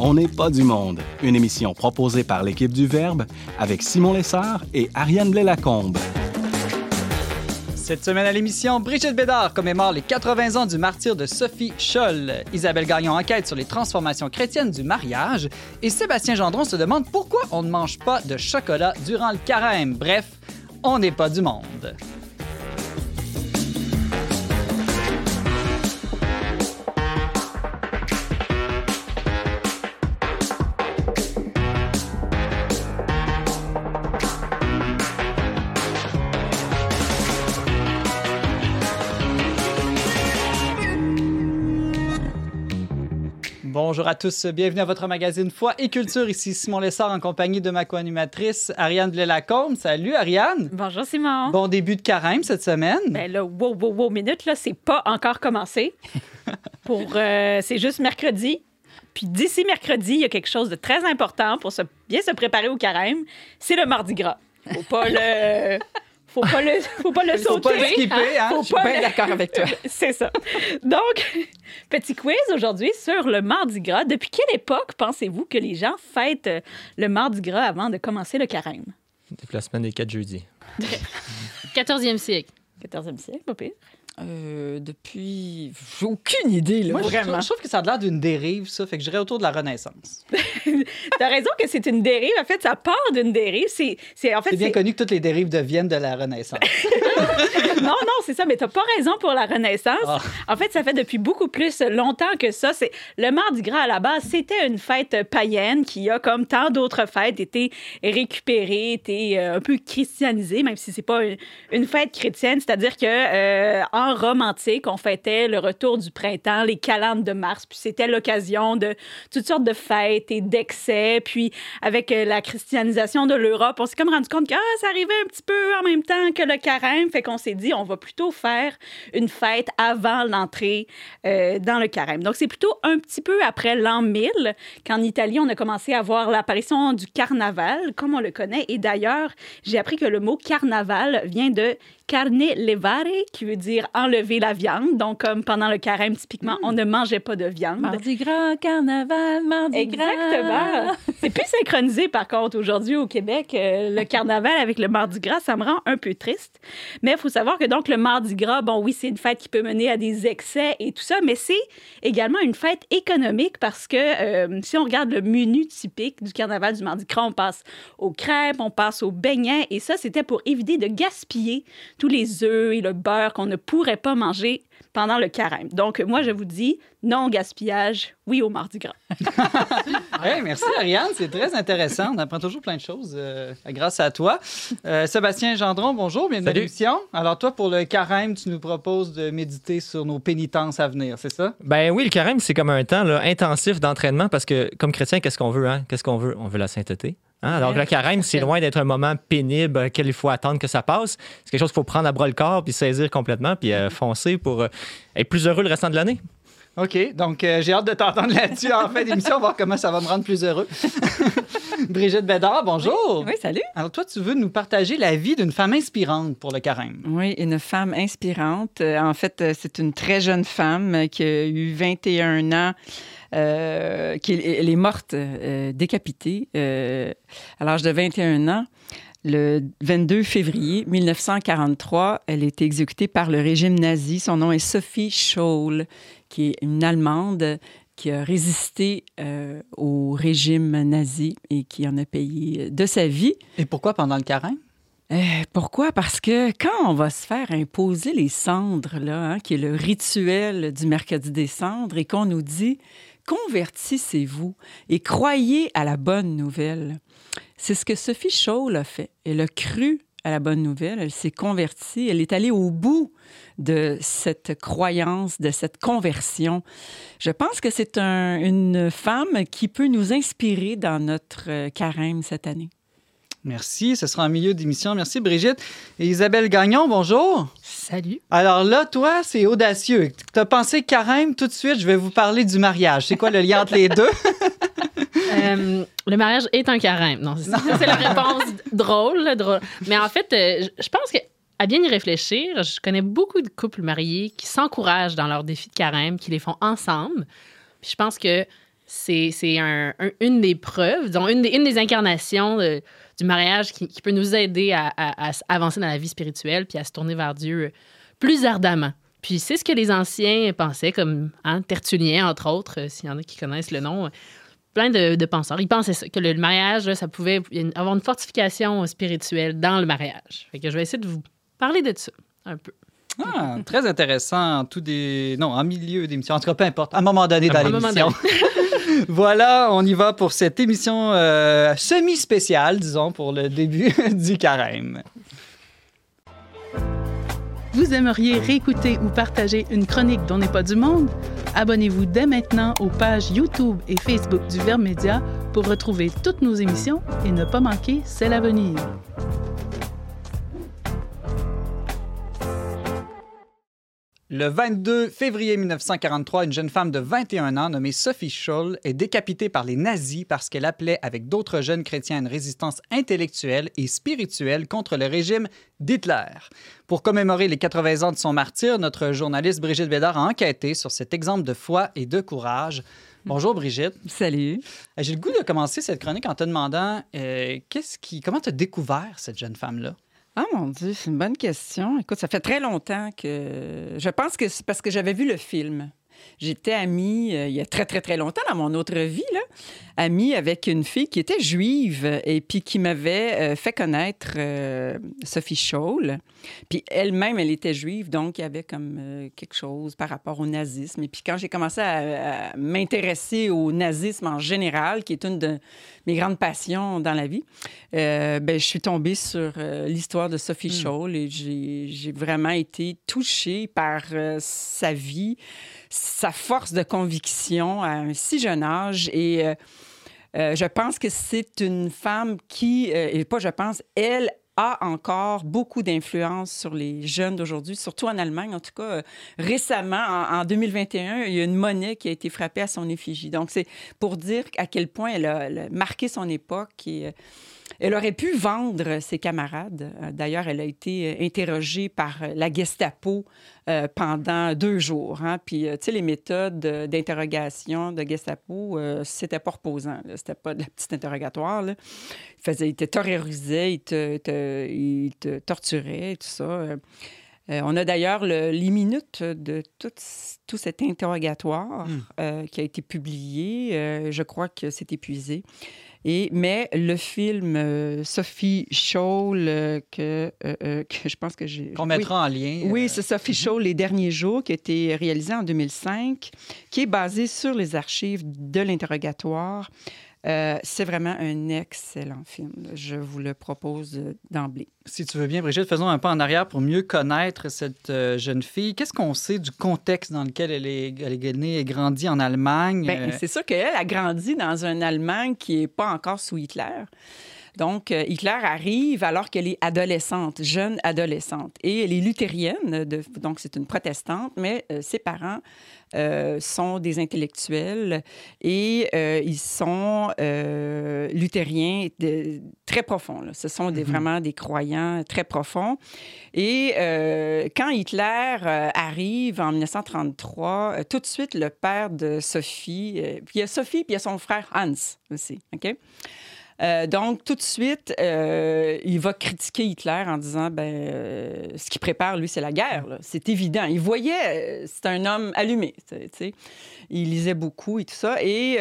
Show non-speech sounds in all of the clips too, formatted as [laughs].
On n'est pas du monde, une émission proposée par l'équipe du Verbe avec Simon Lessard et Ariane Blais-Lacombe. Cette semaine à l'émission, Brigitte Bédard commémore les 80 ans du martyr de Sophie Scholl. Isabelle Gagnon enquête sur les transformations chrétiennes du mariage. Et Sébastien Gendron se demande pourquoi on ne mange pas de chocolat durant le carême. Bref, on n'est pas du monde. Bonjour à tous, bienvenue à votre magazine Foi et Culture. Ici Simon Lessard en compagnie de ma co-animatrice Ariane Blais-Lacombe. Salut Ariane. Bonjour Simon. Bon début de carême cette semaine. Ben là, wow, wow, wow, minute, là, c'est pas encore commencé. [laughs] pour, euh, c'est juste mercredi. Puis d'ici mercredi, il y a quelque chose de très important pour se, bien se préparer au carême. C'est le mardi gras. Faut pas le faut pas le, faut pas le sauter. Faut pas le skipper, hein? Faut Je suis pas bien le- d'accord avec toi. [laughs] C'est ça. Donc, [laughs] petit quiz aujourd'hui sur le Mardi Gras. Depuis quelle époque pensez-vous que les gens fêtent euh, le Mardi Gras avant de commencer le carême? Depuis la semaine des 4 jeudis. 14e siècle. 14e siècle, pas pire. Euh, depuis. J'ai aucune idée, là. Moi, je, trouve, je trouve que ça a l'air d'une dérive, ça. Fait que j'irais autour de la Renaissance. [laughs] T'as raison que c'est une dérive. En fait, ça part d'une dérive. C'est, c'est, en fait, C'est bien connu que toutes les dérives deviennent de la Renaissance. [laughs] non, non, c'est ça, mais t'as pas raison pour la Renaissance. Ah. En fait, ça fait depuis beaucoup plus longtemps que ça. C'est le Mardi Gras à la base, c'était une fête païenne qui a, comme tant d'autres fêtes, été récupérée, été euh, un peu christianisée, même si c'est pas une, une fête chrétienne. C'est-à-dire que euh, en Rome antique, on fêtait le retour du printemps, les calendes de mars, puis c'était l'occasion de toutes sortes de fêtes et d'excès. Puis avec euh, la christianisation de l'Europe, on s'est comme rendu compte que ah, ça arrivait un petit peu en même temps que le carême. Fait qu'on s'est dit, on va plutôt faire une fête avant l'entrée euh, dans le carême. Donc, c'est plutôt un petit peu après l'an 1000 qu'en Italie, on a commencé à voir l'apparition du carnaval, comme on le connaît. Et d'ailleurs, j'ai appris que le mot carnaval vient de carne levare, qui veut dire enlever la viande. Donc, comme pendant le carême, typiquement, on ne mangeait pas de viande. Mardi gras, carnaval, mardi gras. Exactement. C'est plus synchronisé, par contre, aujourd'hui au Québec. euh, le carnaval avec le Mardi Gras, ça me rend un peu triste. Mais il faut savoir que donc le Mardi Gras, bon, oui, c'est une fête qui peut mener à des excès et tout ça, mais c'est également une fête économique parce que euh, si on regarde le menu typique du carnaval du Mardi Gras, on passe aux crêpes, on passe aux beignets et ça, c'était pour éviter de gaspiller tous les œufs et le beurre qu'on ne pourrait pas manger pendant le carême. Donc, moi, je vous dis non au gaspillage, oui au Mardi Gras. [laughs] Hey, merci Ariane, c'est très intéressant. On apprend toujours plein de choses euh, grâce à toi. Euh, Sébastien Gendron, bonjour, bienvenue à l'émission. Alors toi, pour le carême, tu nous proposes de méditer sur nos pénitences à venir, c'est ça? Ben oui, le carême, c'est comme un temps là, intensif d'entraînement parce que, comme chrétien, qu'est-ce qu'on veut? Hein? Qu'est-ce qu'on veut? On veut la sainteté. Hein? Alors, le carême, c'est loin d'être un moment pénible auquel il faut attendre que ça passe. C'est quelque chose qu'il faut prendre à bras le corps puis saisir complètement puis euh, foncer pour euh, être plus heureux le restant de l'année. OK, donc euh, j'ai hâte de t'entendre là-dessus en fin d'émission, voir comment ça va me rendre plus heureux. [laughs] Brigitte Bédard, bonjour. Oui, salut. Alors toi, tu veux nous partager la vie d'une femme inspirante pour le carême. Oui, une femme inspirante. Euh, En fait, euh, c'est une très jeune femme qui a eu 21 ans. euh, qui est- elle est morte euh, décapitée à l'âge de 21 ans. Le 22 février 1943, elle a été exécutée par le régime nazi. Son nom est Sophie Scholl, qui est une Allemande qui a résisté euh, au régime nazi et qui en a payé de sa vie. Et pourquoi pendant le carême? Euh, pourquoi? Parce que quand on va se faire imposer les cendres, là, hein, qui est le rituel du mercredi des cendres, et qu'on nous dit convertissez-vous et croyez à la bonne nouvelle. C'est ce que Sophie Scholl a fait. Elle a cru à la bonne nouvelle, elle s'est convertie, elle est allée au bout de cette croyance, de cette conversion. Je pense que c'est un- une femme qui peut nous inspirer dans notre euh, carême cette année. Merci, ce sera en milieu d'émission. Merci Brigitte. Et Isabelle Gagnon, bonjour. Salut. Alors là, toi, c'est audacieux. Tu as pensé carême tout de suite, je vais vous parler du mariage. C'est quoi le lien entre les deux? [laughs] Euh, le mariage est un carême. Non, c'est c'est la réponse drôle, drôle. Mais en fait, euh, je pense que à bien y réfléchir, je connais beaucoup de couples mariés qui s'encouragent dans leurs défis de carême, qui les font ensemble. Puis je pense que c'est c'est un- un- une des preuves, disons, une des, une des incarnations de- du mariage qui, qui peut nous aider à, à- à s- avancer dans la vie spirituelle puis à se tourner vers Dieu euh, plus ardemment. Puis c'est ce que les anciens pensaient, comme hein, Tertullien, entre autres, s'il y en a qui connaissent le nom. Plein de, de penseurs. Ils pensaient ça, que le mariage, là, ça pouvait une- avoir une fortification spirituelle dans le mariage. Fait que je vais essayer de vous parler de ça un peu. Ah, très intéressant. en Tout des... Non, en milieu d'émission. En tout cas, peu importe. À un moment donné dans l'émission. [laughs] [laughs] voilà, on y va pour cette émission euh, semi-spéciale, disons, pour le début [laughs] du carême. Vous aimeriez réécouter ou partager une chronique dont n'est pas du monde? Abonnez-vous dès maintenant aux pages YouTube et Facebook du Verbe Média pour retrouver toutes nos émissions et ne pas manquer celle à Le 22 février 1943, une jeune femme de 21 ans nommée Sophie Scholl est décapitée par les nazis parce qu'elle appelait avec d'autres jeunes chrétiens à une résistance intellectuelle et spirituelle contre le régime d'Hitler. Pour commémorer les 80 ans de son martyr, notre journaliste Brigitte Bédard a enquêté sur cet exemple de foi et de courage. Bonjour Brigitte. Salut. J'ai le goût de commencer cette chronique en te demandant euh, qu'est-ce qui, comment tu as découvert cette jeune femme-là? Ah mon Dieu, c'est une bonne question. Écoute, ça fait très longtemps que. Je pense que c'est parce que j'avais vu le film. J'étais amie, euh, il y a très, très, très longtemps dans mon autre vie, là, amie avec une fille qui était juive et puis qui m'avait euh, fait connaître euh, Sophie Scholl. Puis elle-même, elle était juive, donc il y avait comme quelque chose par rapport au nazisme. Et puis quand j'ai commencé à, à m'intéresser au nazisme en général, qui est une de mes grandes passions dans la vie, ben, je suis tombée sur l'histoire de Sophie Scholl et j'ai vraiment été touchée par sa vie, sa force de conviction à un si jeune âge. Et euh, euh, je pense que c'est une femme qui, euh, et pas je pense, elle a encore beaucoup d'influence sur les jeunes d'aujourd'hui, surtout en Allemagne. En tout cas, récemment, en, en 2021, il y a une monnaie qui a été frappée à son effigie. Donc, c'est pour dire à quel point elle a, marqué son époque elle aurait pu vendre ses camarades. Euh, D'ailleurs, elle a été euh, interrogée par euh, la Gestapo euh, pendant deux jours. hein. Puis, tu sais, les méthodes d'interrogation de Gestapo, euh, c'était pas reposant. C'était pas de la petite interrogatoire. Là. Il, faisait, il te terrorisait, il te, te- il te torturait et tout ça. Euh, on a d'ailleurs le- les minutes de tout, tout cet interrogatoire Mm. euh, qui a été publié. Je crois que c'est épuisé. Et, mais le film euh, Sophie Scholl, euh, que, euh, que je pense que j'ai... Qu'on oui. mettra en lien. Oui, c'est Sophie Scholl, Les Derniers Jours, qui a été réalisé en 2005, qui est basé sur les archives de l'interrogatoire. Euh, c'est vraiment un excellent film. Je vous le propose euh, d'emblée. Si tu veux bien, Brigitte, faisons un pas en arrière pour mieux connaître cette euh, jeune fille. Qu'est-ce qu'on sait du contexte dans lequel elle est, elle est née et grandie en Allemagne? Ben, Euh, c'est sûr qu'elle a grandi dans un Allemagne qui n'est pas encore sous Hitler. Donc, euh, Hitler arrive alors qu'elle est adolescente, jeune adolescente. Et elle est luthérienne, de- donc c'est une protestante, mais euh, ses parents euh, sont des intellectuels et euh, ils sont luthériens de- très profonds. là. Ce sont des, vraiment des croyants très profonds. Et quand Hitler arrive en 1933, euh, tout de suite, le père de Sophie, puis il y a Sophie, puis il y a son frère Hans aussi, OK? Euh, donc, tout de suite, euh, il va critiquer Hitler en disant ben, euh, ce qu'il prépare, lui, c'est la guerre. C'est évident. Il voyait, c'est un homme allumé. tu sais. Il lisait beaucoup et tout ça. Et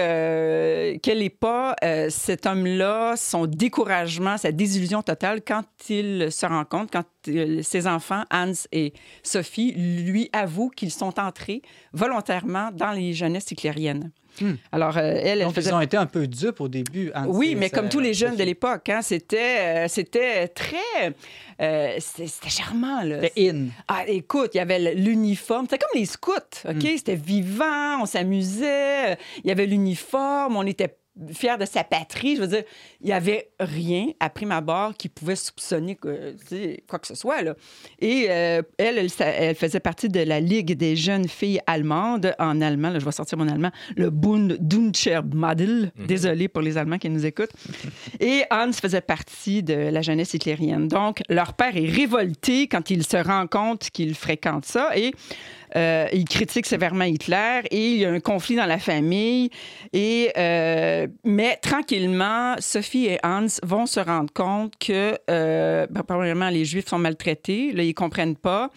quel n'est pas cet homme-là, son découragement, sa désillusion totale quand il se rend compte, quand ses enfants, Hans et Sophie, lui avouent qu'ils sont entrés volontairement dans les jeunesses hitlériennes. Hmm. Alors, euh, elle, elle Donc, faisait ils ont été un peu dupes au début. Oui, mais comme tous les jeunes de l'époque, hein, c'était, euh, c'était très... euh, c'était charmant, là. C'était in. Ah, écoute, il y avait l'uniforme. C'était comme les scouts, OK? Mm. C'était vivant, on s'amusait. euh, Il y avait l'uniforme, on était fiers de sa patrie. Je veux dire, il n'y avait rien, à prime abord, qui pouvait soupçonner que, quoi que ce soit, là. Et euh, elle, elle, sa- elle faisait partie de la Ligue des jeunes filles allemandes en allemand. là, je vais sortir mon allemand. Le Bund Madel. Désolé pour les Allemands qui nous écoutent. Et Hans faisait partie de la jeunesse hitlérienne. Donc, leur père est révolté quand il se rend compte qu'il fréquente ça. Et euh, il critique sévèrement Hitler et il y a un conflit dans la famille. Et, euh, mais tranquillement, Sophie et Hans vont se rendre compte que, euh, ben, les Juifs sont maltraités. Là, ils comprennent pas.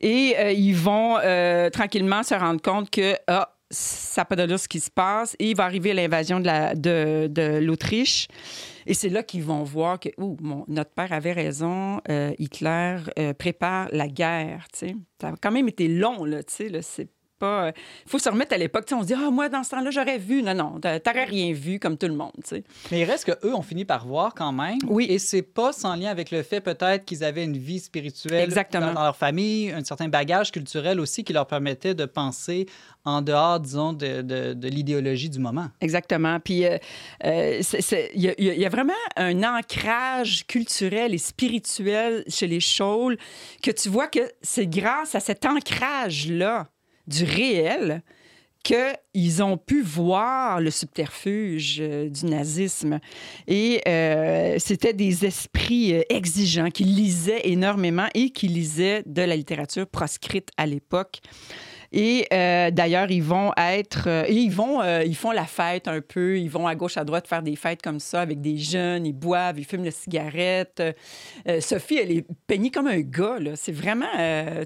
Et euh, ils vont euh, tranquillement se rendre compte que, ah, ça n'a pas d'allure ce qui se passe. Et il va arriver l'invasion de, de, de l'Autriche. Et c'est là qu'ils vont voir que, ouh, mon- notre père avait raison, euh, Hitler euh, prépare la guerre, tu. Ça a quand même été long, là, c'est pas... Il faut se remettre à l'époque, on se dit, ah, moi, dans ce temps-là, j'aurais vu. Non, non, t'a- t'aurais rien vu, comme tout le monde, tu sais. Mais il reste qu'eux ont fini par voir quand même. Oui. Et c'est pas sans lien avec le fait peut-être qu'ils avaient une vie spirituelle Exactement. Dans, dans leur famille, un certain bagage culturel aussi qui leur permettait de penser en dehors, disons, de, de- de l'idéologie du moment. Exactement. Puis, euh, euh, il y, a- y vraiment un ancrage culturel et spirituel chez les Scholl que tu vois que c'est grâce à cet ancrage-là du réel qu'ils ont pu voir le subterfuge euh, du nazisme. Et euh, c'était des esprits euh, exigeants qui lisaient énormément et qui lisaient de la littérature proscrite à l'époque. Et euh, d'ailleurs, ils vont être, euh, ils vont, euh, ils font la fête un peu. Ils vont à gauche, à droite faire des fêtes comme ça avec des jeunes. Ils boivent, ils fument la cigarette. Sophie, elle est peignée comme un gars. C'est vraiment,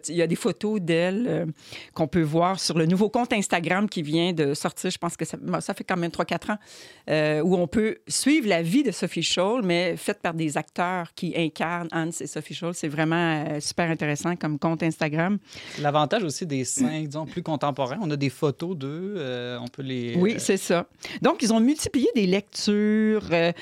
il y a des photos d'elle qu'on peut voir sur le nouveau compte Instagram qui vient de sortir. Je pense que ça, fait quand même 3-4 ans où on peut suivre la vie de Sophie Scholl, mais faite par des acteurs qui incarnent Hans et Sophie Scholl. C'est vraiment super intéressant comme compte Instagram. L'avantage aussi des saints, disons, plus contemporains, on a des photos d'eux, euh, on peut les... Oui, euh, c'est ça. Donc, ils ont multiplié des lectures, euh,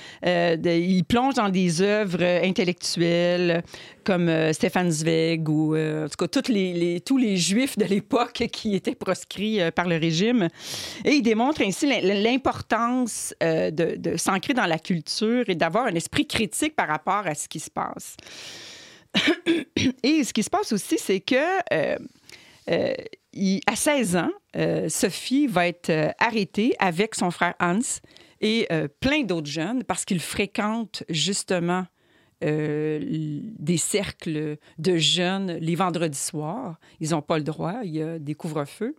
de- ils plongent dans des œuvres intellectuelles comme Stéphane Zweig ou, en tout cas, toutes les, les- tous les juifs de l'époque [laughs] qui étaient proscrits par le régime. Et ils démontrent ainsi l'im- l'importance de, de s'ancrer dans la culture et d'avoir un esprit critique par rapport à ce qui se passe. [coughs] et ce qui se passe aussi, c'est que... euh, euh, à 16 ans, euh, Sophie va être euh, arrêtée avec son frère Hans et euh, plein d'autres jeunes parce qu'ils fréquentent justement des cercles de jeunes les vendredis soirs. Ils n'ont pas le droit, il y a des couvre-feux.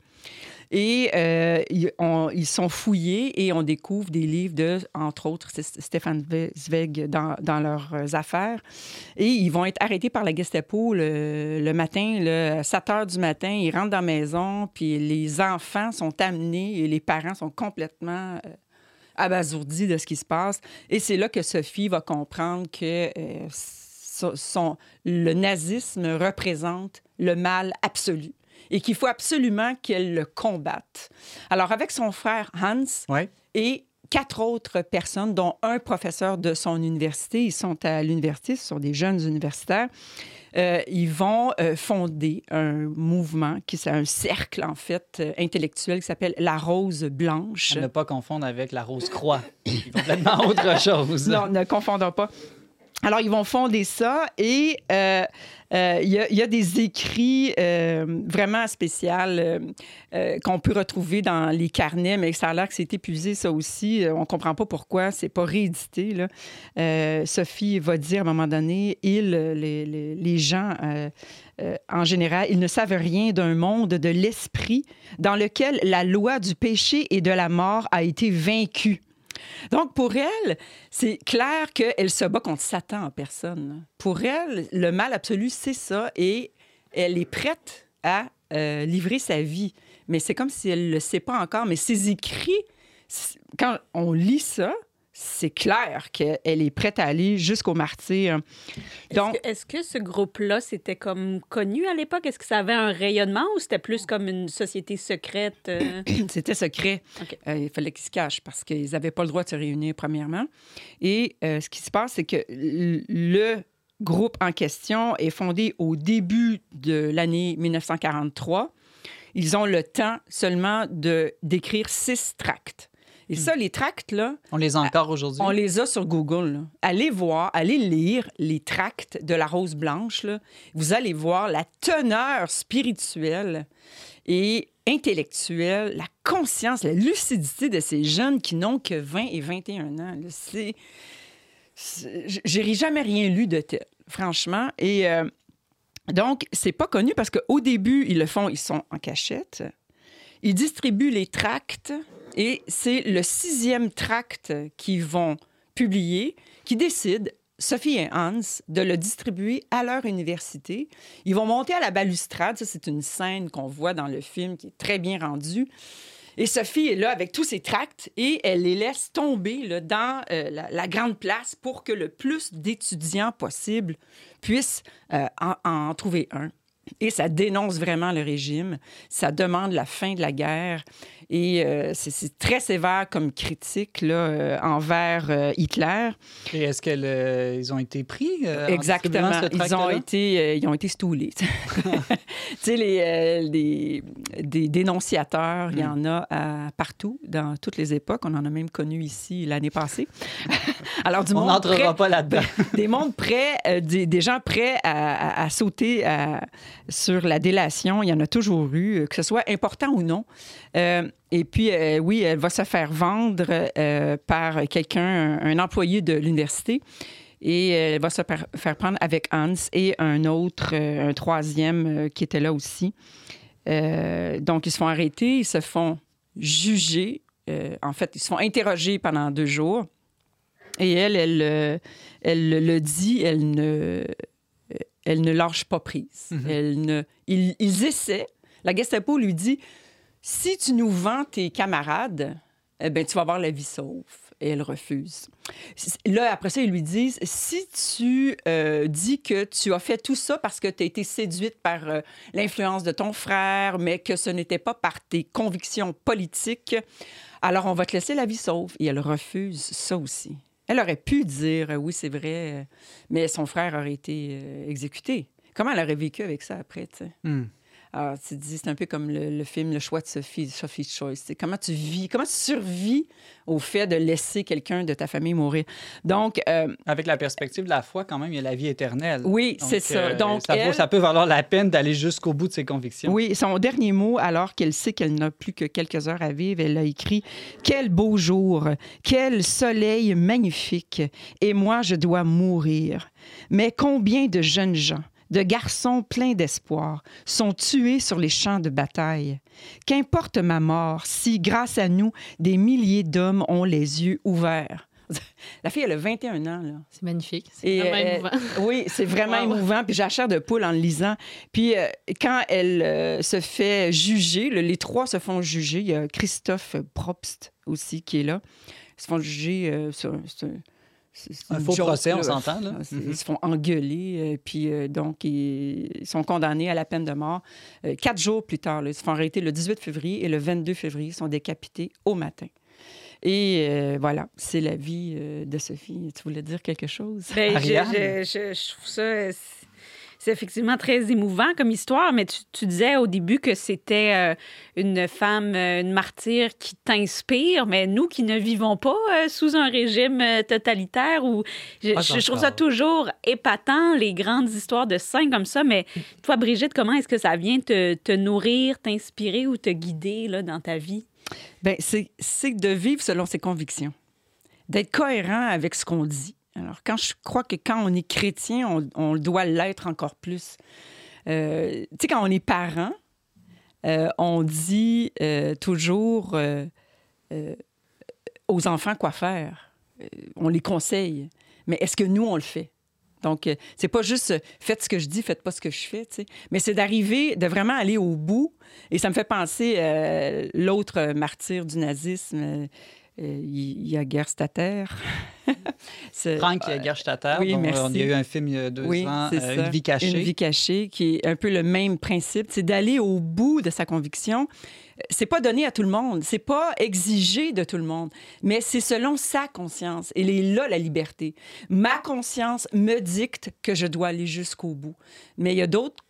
Et euh, ils, on- ils sont fouillés et on découvre des livres de, entre autres, Stéphane Zweig dans, dans leurs euh, affaires. Et ils vont être arrêtés par la Gestapo le, le matin, là, à 7 heures du matin. Ils rentrent dans la maison, puis les enfants sont amenés et les parents sont complètement abasourdis de ce qui se passe. Et c'est là que Sophie va comprendre que euh, so- son- le nazisme représente le mal absolu et qu'il faut absolument qu'elle le combatte. Alors, avec son frère Hans, Ouais. et quatre autres personnes, dont un professeur de son université. Ils sont à l'université, ce sont des jeunes universitaires. Euh, ils vont euh, fonder un mouvement, qui c'est un cercle, en fait, euh, intellectuel qui s'appelle La Rose Blanche. À ne pas confondre avec la rose croix. [coughs] Complètement autre chose. Non, ne confondons pas. Alors, ils vont fonder ça et euh, euh, il y, a- des écrits euh, vraiment spéciaux qu'on peut retrouver dans les carnets, mais ça a l'air que c'est épuisé, ça aussi. On comprend pas pourquoi. C'est pas réédité. Sophie va dire à un moment donné, ils, les, gens... en général, ils ne savent rien d'un monde de l'esprit dans lequel la loi du péché et de la mort a été vaincue. Donc, pour elle, c'est clair qu'elle se bat contre Satan en personne. Pour elle, le mal absolu, c'est ça. Et elle est prête à euh, livrer sa vie. Mais c'est comme si elle ne le sait pas encore. Mais ses écrits, quand on lit ça, c'est clair qu'elle est prête à aller jusqu'au martyr. Est-ce Donc, que, est-ce que ce groupe-là, c'était comme connu à l'époque? Est-ce que ça avait un rayonnement ou c'était plus comme une société secrète? euh? [clears throat] C'était secret. Euh, il fallait qu'ils se cachent parce qu'ils n'avaient pas le droit de se réunir, premièrement. Et euh, ce qui se passe, c'est que le groupe en question est fondé au début de l'année 1943. Ils ont le temps seulement de d'écrire six tracts. Et ça, les tracts, là, On les a encore aujourd'hui? on les a sur Google. là. Allez voir, allez lire les tracts de la Rose Blanche. là. Vous allez voir la teneur spirituelle et intellectuelle, la conscience, la lucidité de ces jeunes qui n'ont que 20 et 21 ans. C'est, j'ai jamais rien lu de tel, franchement. Et euh, Donc, c'est pas connu parce qu'au début, ils le font, ils sont en cachette. Ils distribuent les tracts et c'est le sixième tract qu'ils vont publier qui décide, Sophie et Hans, de le distribuer à leur université. Ils vont monter à la balustrade. Ça, c'est une scène qu'on voit dans le film qui est très bien rendue. Et Sophie est là avec tous ses tracts et elle les laisse tomber dans euh, la, grande place pour que le plus d'étudiants possible puissent euh, en trouver un. Et ça dénonce vraiment le régime, ça demande la fin de la guerre et euh, c'est- très sévère comme critique là, euh, envers euh, Hitler. Et est-ce qu'ils ont été pris? en Exactement. ce Ils ont été, ils ont été stoulés. [laughs] tu sais, les, les- des dénonciateurs, il y en a à- partout, dans toutes les époques. On en a même connu ici l'année passée. [laughs] Alors, du On n'entrera pas là-dedans. [laughs] des mondes prêts, des, des gens prêts à, à- à sauter à- sur la délation. Il y en a toujours eu, euh, que ce soit important ou non. Euh, et puis, euh, oui, elle va se faire vendre par quelqu'un, un, employé de l'université. Et elle va se faire prendre avec Hans et un autre, un troisième qui était là aussi. Donc, ils se font arrêter, ils se font juger. En fait, ils se font interroger pendant deux jours. Et elle, elle, elle le- le dit, elle ne, elle ne lâche pas prise. Mhm. Elle ne, ils, ils essaient. La Gestapo lui dit si tu nous vends tes camarades, eh ben, tu vas avoir la vie sauve. Et elle refuse. Là, après ça, ils lui disent si tu euh, dis que tu as fait tout ça parce que tu as été séduite par euh, l'influence de ton frère, mais que ce n'était pas par tes convictions politiques, alors on va te laisser la vie sauve. Et elle refuse ça aussi. Elle aurait pu dire euh, oui, c'est vrai, euh, mais son frère aurait été euh, exécuté. Comment elle aurait vécu avec ça après, tu? Hmm. Alors, tu te dis, c'est un peu comme le, le film Le choix de Sophie, Sophie's Choice. C'est comment tu vis, comment tu survis au fait de laisser quelqu'un de ta famille mourir. Donc, euh, Avec la perspective de la foi, quand même, il y a la vie éternelle. oui, c'est ça. euh, Donc, ça, vaut- ça peut valoir la peine d'aller jusqu'au bout de ses convictions. Oui, son dernier mot, alors qu'elle sait qu'elle n'a plus que quelques heures à vivre, elle a écrit Quel beau jour, quel soleil magnifique, et moi je dois mourir. Mais combien de jeunes gens, de garçons pleins d'espoir, sont tués sur les champs de bataille? Qu'importe ma mort si, grâce à nous, des milliers d'hommes ont les yeux ouverts. [laughs] La fille, elle a 21 ans, là. C'est magnifique. C'est vraiment euh, émouvant. [laughs] Oui, c'est vraiment Wow. émouvant. Puis j'ai la chair de poule en le lisant. Puis euh, quand elle euh, se fait juger, le- les trois se font juger. Il y a Christophe Probst aussi qui est là. Ils se font juger sur... sur- Un faux joke, procès, on s'entend, là. Mhm. Ils se font engueuler. euh, puis euh, donc, ils, sont condamnés à la peine de mort. Euh, quatre jours plus tard, là, ils se font arrêter le 18 février et le 22 février, ils sont décapités au matin. Et euh, voilà, c'est la vie euh, de Sophie. Tu voulais dire quelque chose? Je, Ariane? je- je- je trouve ça. C'est- effectivement très émouvant comme histoire, mais tu, tu disais au début que c'était euh, une femme, euh, une martyre qui t'inspire, mais nous qui ne vivons pas euh, sous un régime totalitaire, ou je, trouve ça toujours épatant, les grandes histoires de saints comme ça, mais [laughs] toi, Brigitte, comment est-ce que ça vient te, te nourrir, t'inspirer ou te guider là, dans ta vie? C'est c'est de vivre selon ses convictions, d'être cohérent avec ce qu'on dit. Alors, quand je crois que quand on est chrétien, on, doit l'être encore plus. Euh, tu sais, quand on est parent, euh, on dit euh, toujours aux enfants quoi faire. On les conseille. Mais est-ce que nous, on le fait? Donc, c'est pas juste faites ce que je dis, faites pas ce que je fais. Mais c'est d'arriver, de vraiment aller au bout. Et ça me fait penser euh, l'autre martyr du nazisme, [laughs] il y a Gerstatter. C'est- Frank Gerstatter, oui, dont, euh, merci. il y a eu un film il y a deux oui, ans, euh. Une vie cachée. Une vie cachée, qui est un peu le même principe. C'est d'aller au bout de sa conviction. C'est pas donné à tout le monde, c'est pas exigé de tout le monde, mais c'est selon sa conscience. Et elle est là la liberté. Ma conscience me dicte que je dois aller jusqu'au bout. Mais il y a d'autres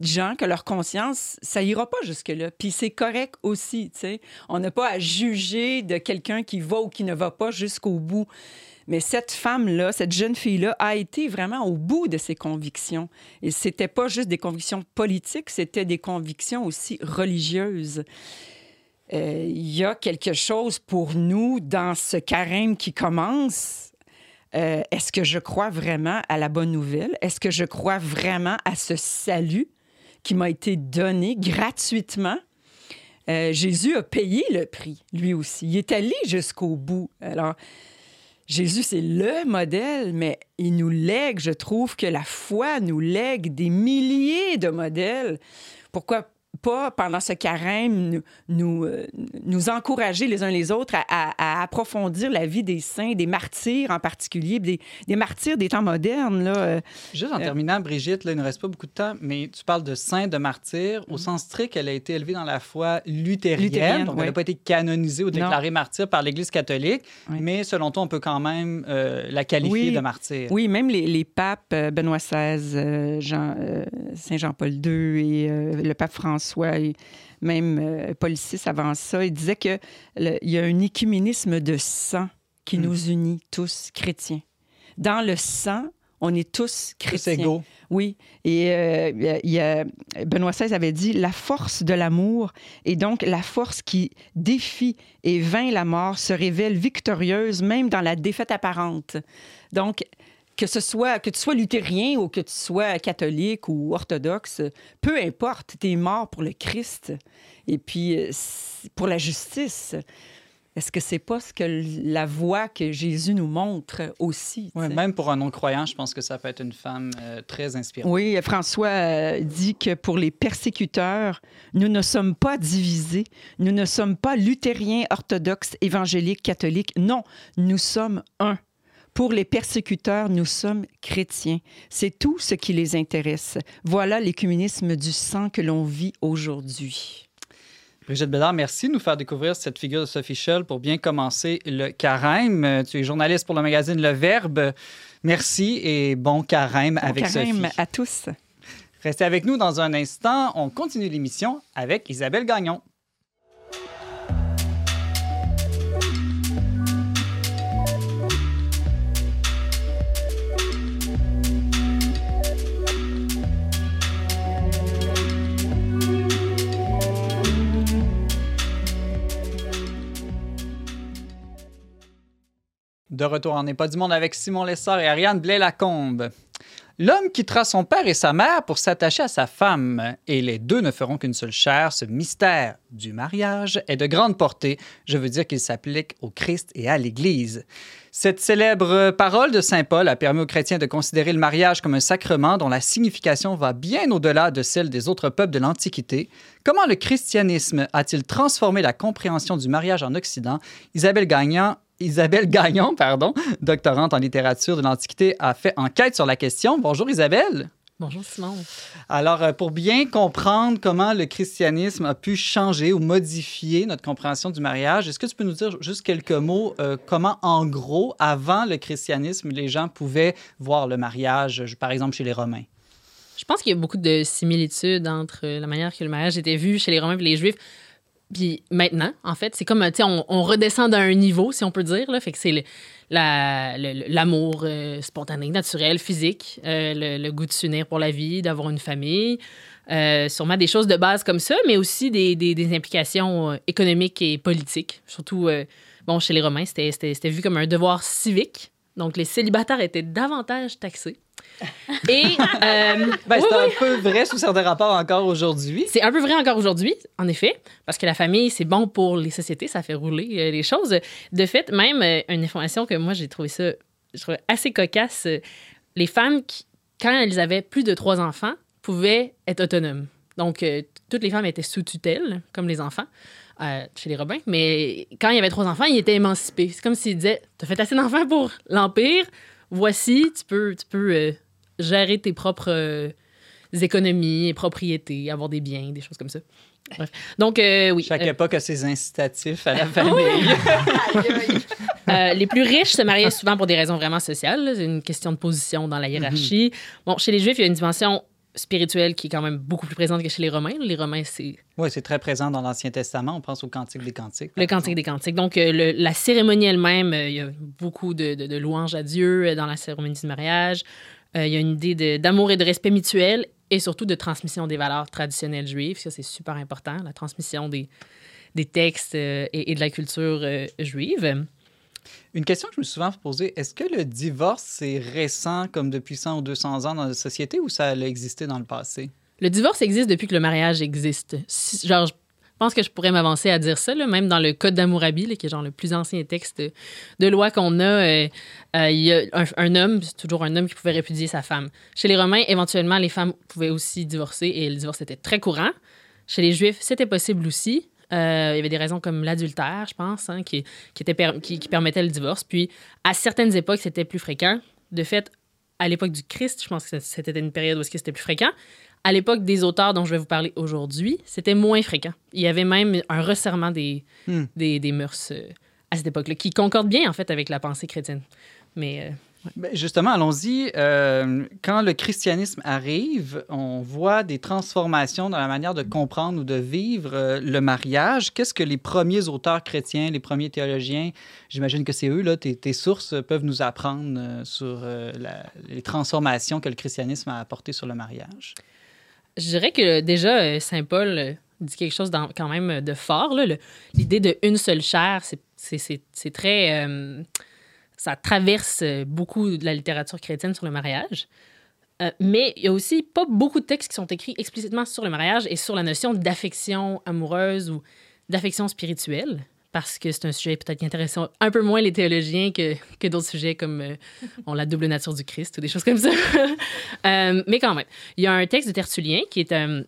gens que leur conscience, ça ira pas jusque-là. Puis c'est correct aussi, tu sais. On n'a pas à juger de quelqu'un qui va ou qui ne va pas jusqu'au bout. Mais cette femme-là, cette jeune fille-là, a été vraiment au bout de ses convictions. Et c'était pas juste des convictions politiques, c'était des convictions aussi religieuses. Euh, Il y a quelque chose pour nous dans ce carême qui commence euh, est-ce que je crois vraiment à la bonne nouvelle? Est-ce que je crois vraiment à ce salut? Qui m'a été donné gratuitement? Euh, Jésus a payé le prix, lui aussi. Il est allé jusqu'au bout. Alors, Jésus, c'est le modèle, mais il nous lègue, je trouve que la foi nous lègue des milliers de modèles. Pourquoi pas, pendant ce carême, nous, nous, euh, nous encourager les uns les autres à, à- à approfondir la vie des saints, des martyrs en particulier, des, des martyrs des temps modernes. Là. euh, Juste en Euh, terminant, Brigitte, là, il ne reste pas beaucoup de temps, mais tu parles de saint, de martyr. Au sens strict, elle a été élevée dans la foi luthérienne, Luthérienne, donc elle oui. n'a pas été canonisée ou déclarée martyr par l'Église catholique. Oui. Mais selon toi, on peut quand même euh, la qualifier Oui. de martyr. Oui, même les, les papes, euh, Benoît XVI, Jean, euh, Saint Jean-Paul II et le pape François, et même euh, avant ça, il disait qu'il y a un écuménisme de sang qui Mm. nous unit tous, chrétiens. Dans le sang, on est tous Tous chrétiens. égaux. Oui, et euh, il y a- Benoît XVI avait dit la force de l'amour et donc la force qui défie et vainc la mort se révèle victorieuse même dans la défaite apparente. Donc que ce soit que tu sois luthérien ou que tu sois catholique ou orthodoxe, peu importe, tu es mort pour le Christ et puis euh, pour la justice. Est-ce que c'est pas ce que la voie que Jésus nous montre aussi? sais? même pour un non-croyant, je pense que ça peut être une femme euh, très inspirante. Oui, François euh, dit que pour les persécuteurs, nous ne sommes pas divisés, nous ne sommes pas luthériens, orthodoxes, évangéliques, catholiques. Non, nous sommes un. Pour les persécuteurs, nous sommes chrétiens. C'est tout ce qui les intéresse. Voilà l'écuménisme du sang que l'on vit aujourd'hui. Brigitte Bédard, merci de nous faire découvrir cette figure de Sophie Scholl pour bien commencer le carême. Tu es journaliste pour le magazine Le Verbe. Merci et bon carême Bon avec carême Sophie. à tous. Restez avec nous dans un instant. On continue l'émission avec Isabelle Gagnon. De retour en pas du monde avec Simon Lessard et Ariane Blais-Lacombe. L'homme quittera son père et sa mère pour s'attacher à sa femme, et les deux ne feront qu'une seule chair. Ce mystère du mariage est de grande portée. Je veux dire qu'il s'applique au Christ et à l'Église. Cette célèbre parole de Saint Paul a permis aux chrétiens de considérer le mariage comme un sacrement dont la signification va bien au-delà de celle des autres peuples de l'Antiquité. Comment le christianisme a-t-il transformé la compréhension du mariage en Occident? Isabelle Gagnon Isabelle Gagnon, pardon, doctorante en littérature de l'Antiquité, a fait enquête sur la question. Bonjour Isabelle. Bonjour Simon. Alors, euh, pour bien comprendre comment le christianisme a pu changer ou modifier notre compréhension du mariage, est-ce que tu peux nous dire juste quelques mots euh, comment, en gros, avant le christianisme, les gens pouvaient voir le mariage, par exemple, chez les Romains? Je pense qu'il y a beaucoup de similitudes entre la manière que le mariage était vu chez les Romains et les Juifs. Puis maintenant, en fait, c'est comme, tu sais, on, on redescend d'un niveau, si on peut dire. Là. Fait que c'est l'amour euh, spontané, naturel, physique, euh, le, goût de s'unir pour la vie, d'avoir une famille. Euh, sûrement des choses de base comme ça, mais aussi des, des- implications euh, économiques et politiques. Surtout, euh, bon, chez les Romains, c'était vu comme un devoir civique. Donc, les célibataires étaient davantage taxés. Et euh, Ben, oui, c'est oui. un peu vrai sous certains rapports encore aujourd'hui. c'est un peu vrai encore aujourd'hui, en effet, parce que la famille, c'est bon pour les sociétés, ça fait rouler euh, les choses. De fait, même euh, une information que moi, j'ai trouvé ça je trouvais assez cocasse, les femmes, qui, quand elles avaient plus de trois enfants, pouvaient être autonomes. Donc, toutes les femmes étaient sous tutelle, comme les enfants, euh, chez les Robins. Mais quand il y avait trois enfants, ils étaient émancipés. C'est comme s'ils disaient T'as fait assez d'enfants pour l'Empire, voici, tu peux, tu peux euh, gérer tes propres euh, économies et propriétés, avoir des biens, des choses comme ça. Bref. Donc, euh, oui. Chaque euh, époque a ses incitatifs à la [laughs] famille. [laughs] les plus riches se mariaient souvent pour des raisons vraiment sociales. C'est une question de position dans la hiérarchie. Bon, chez les Juifs, il y a une dimension spirituelle qui est quand même beaucoup plus présente que chez les Romains. Les Romains, c'est oui, c'est très présent dans l'Ancien Testament. On pense au Cantique des Cantiques. le Cantique des Cantiques. Donc, euh, le- la cérémonie elle-même, euh, il y a beaucoup de, de- de louanges à Dieu euh, dans la cérémonie du mariage. Il y a une idée d'amour et de respect mutuel et surtout de transmission des valeurs traditionnelles juives. Ça, c'est super important, la transmission des, des textes et, et de la culture juive. Une question que je me suis souvent posée, est-ce que le divorce, c'est récent comme depuis 100 ou 200 ans dans la société ou ça a existé dans le passé? Le divorce existe depuis que le mariage existe. Genre, je pense que je pourrais m'avancer à dire ça, là, même dans le Code d'Amourabi, qui est genre le plus ancien texte de loi qu'on a. euh, euh, Il y a un, un homme, c'est toujours un homme qui pouvait répudier sa femme. Chez les Romains, éventuellement, les femmes pouvaient aussi divorcer et le divorce était très courant. Chez les Juifs, c'était possible aussi. Euh, il y avait des raisons comme l'adultère, je pense, hein, qui, qui, était per- qui, qui permettaient le divorce. Puis, à certaines époques, c'était plus fréquent. De fait, à l'époque du Christ, je pense que c'était une période où c'était plus fréquent. À l'époque des auteurs dont je vais vous parler aujourd'hui, c'était moins fréquent. Il y avait même un resserrement des, Hmm. des, des mœurs euh, à cette époque-là, qui concorde bien, en fait, avec la pensée chrétienne. Mais euh, Justement, allons-y. Euh, quand le christianisme arrive, on voit des transformations dans la manière de comprendre ou de vivre euh, le mariage. Qu'est-ce que les premiers auteurs chrétiens, les premiers théologiens, j'imagine que c'est eux, là, tes, sources, peuvent nous apprendre euh, sur les transformations que le christianisme a apportées sur le mariage? je dirais que déjà, Saint Paul dit quelque chose quand même de fort. L'idée de une seule chair, c'est très... ça traverse euh, beaucoup de la littérature chrétienne sur le mariage. Euh, mais il y a aussi pas beaucoup de textes qui sont écrits explicitement sur le mariage et sur la notion d'affection amoureuse ou d'affection spirituelle, parce que c'est un sujet peut-être qui intéresse un peu moins les théologiens que, que d'autres sujets comme euh, la double nature du Christ ou des choses comme ça. [laughs] Mais quand même, il y a un texte de Tertullien qui est un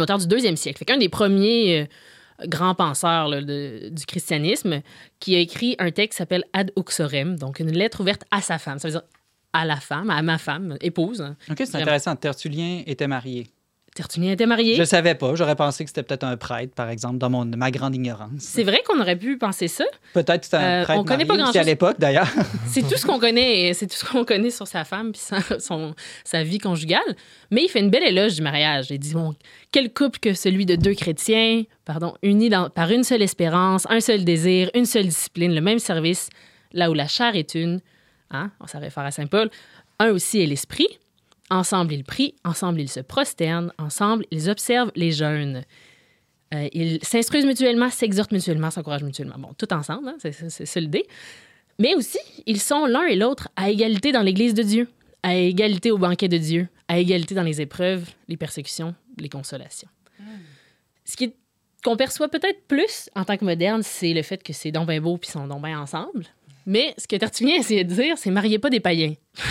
auteur du deuxième siècle, fait qu'un des premiers là, de- du christianisme, qui a écrit un texte qui s'appelle Ad Uxorem, donc une lettre ouverte à sa femme. Ça veut dire à la femme, à ma femme, épouse. hein. OK, c'est intéressant. Tertullien était marié. Tertullien était marié. Je ne savais pas. J'aurais pensé que c'était peut-être un prêtre, par exemple, dans mon, ma grande ignorance. C'est vrai qu'on aurait pu penser ça. Peut-être que c'était un Euh, prêtre on connaît pas aussi à grand-chose. l'époque, d'ailleurs. C'est tout ce qu'on connaît, c'est tout ce qu'on connaît sur sa femme puis sa, son- sa vie conjugale. Mais il fait une belle éloge du mariage. Il dit bon, quel couple que celui de deux chrétiens, pardon, unis dans- par une seule espérance, un seul désir, une seule discipline, le même service, là où la chair est une. Hein, on s'en réfère à saint Paul. Un aussi est l'esprit. Ensemble ils prient, ensemble ils se prosternent, ensemble ils observent les jeûnes. Euh, ils s'instruisent mutuellement, s'exhortent mutuellement, s'encouragent mutuellement. Bon, tout ensemble, hein, c'est ça l'idée. Mais aussi, ils sont l'un et l'autre à égalité dans l'Église de Dieu, à égalité au banquet de Dieu, à égalité dans les épreuves, les persécutions, les consolations. Ce qui qu'on perçoit peut-être plus en tant que moderne, c'est le fait que c'est donc bien beau puis sont donc bien ensemble. Mais ce que Tertullien essayait de dire, c'est mariez pas des païens. [laughs]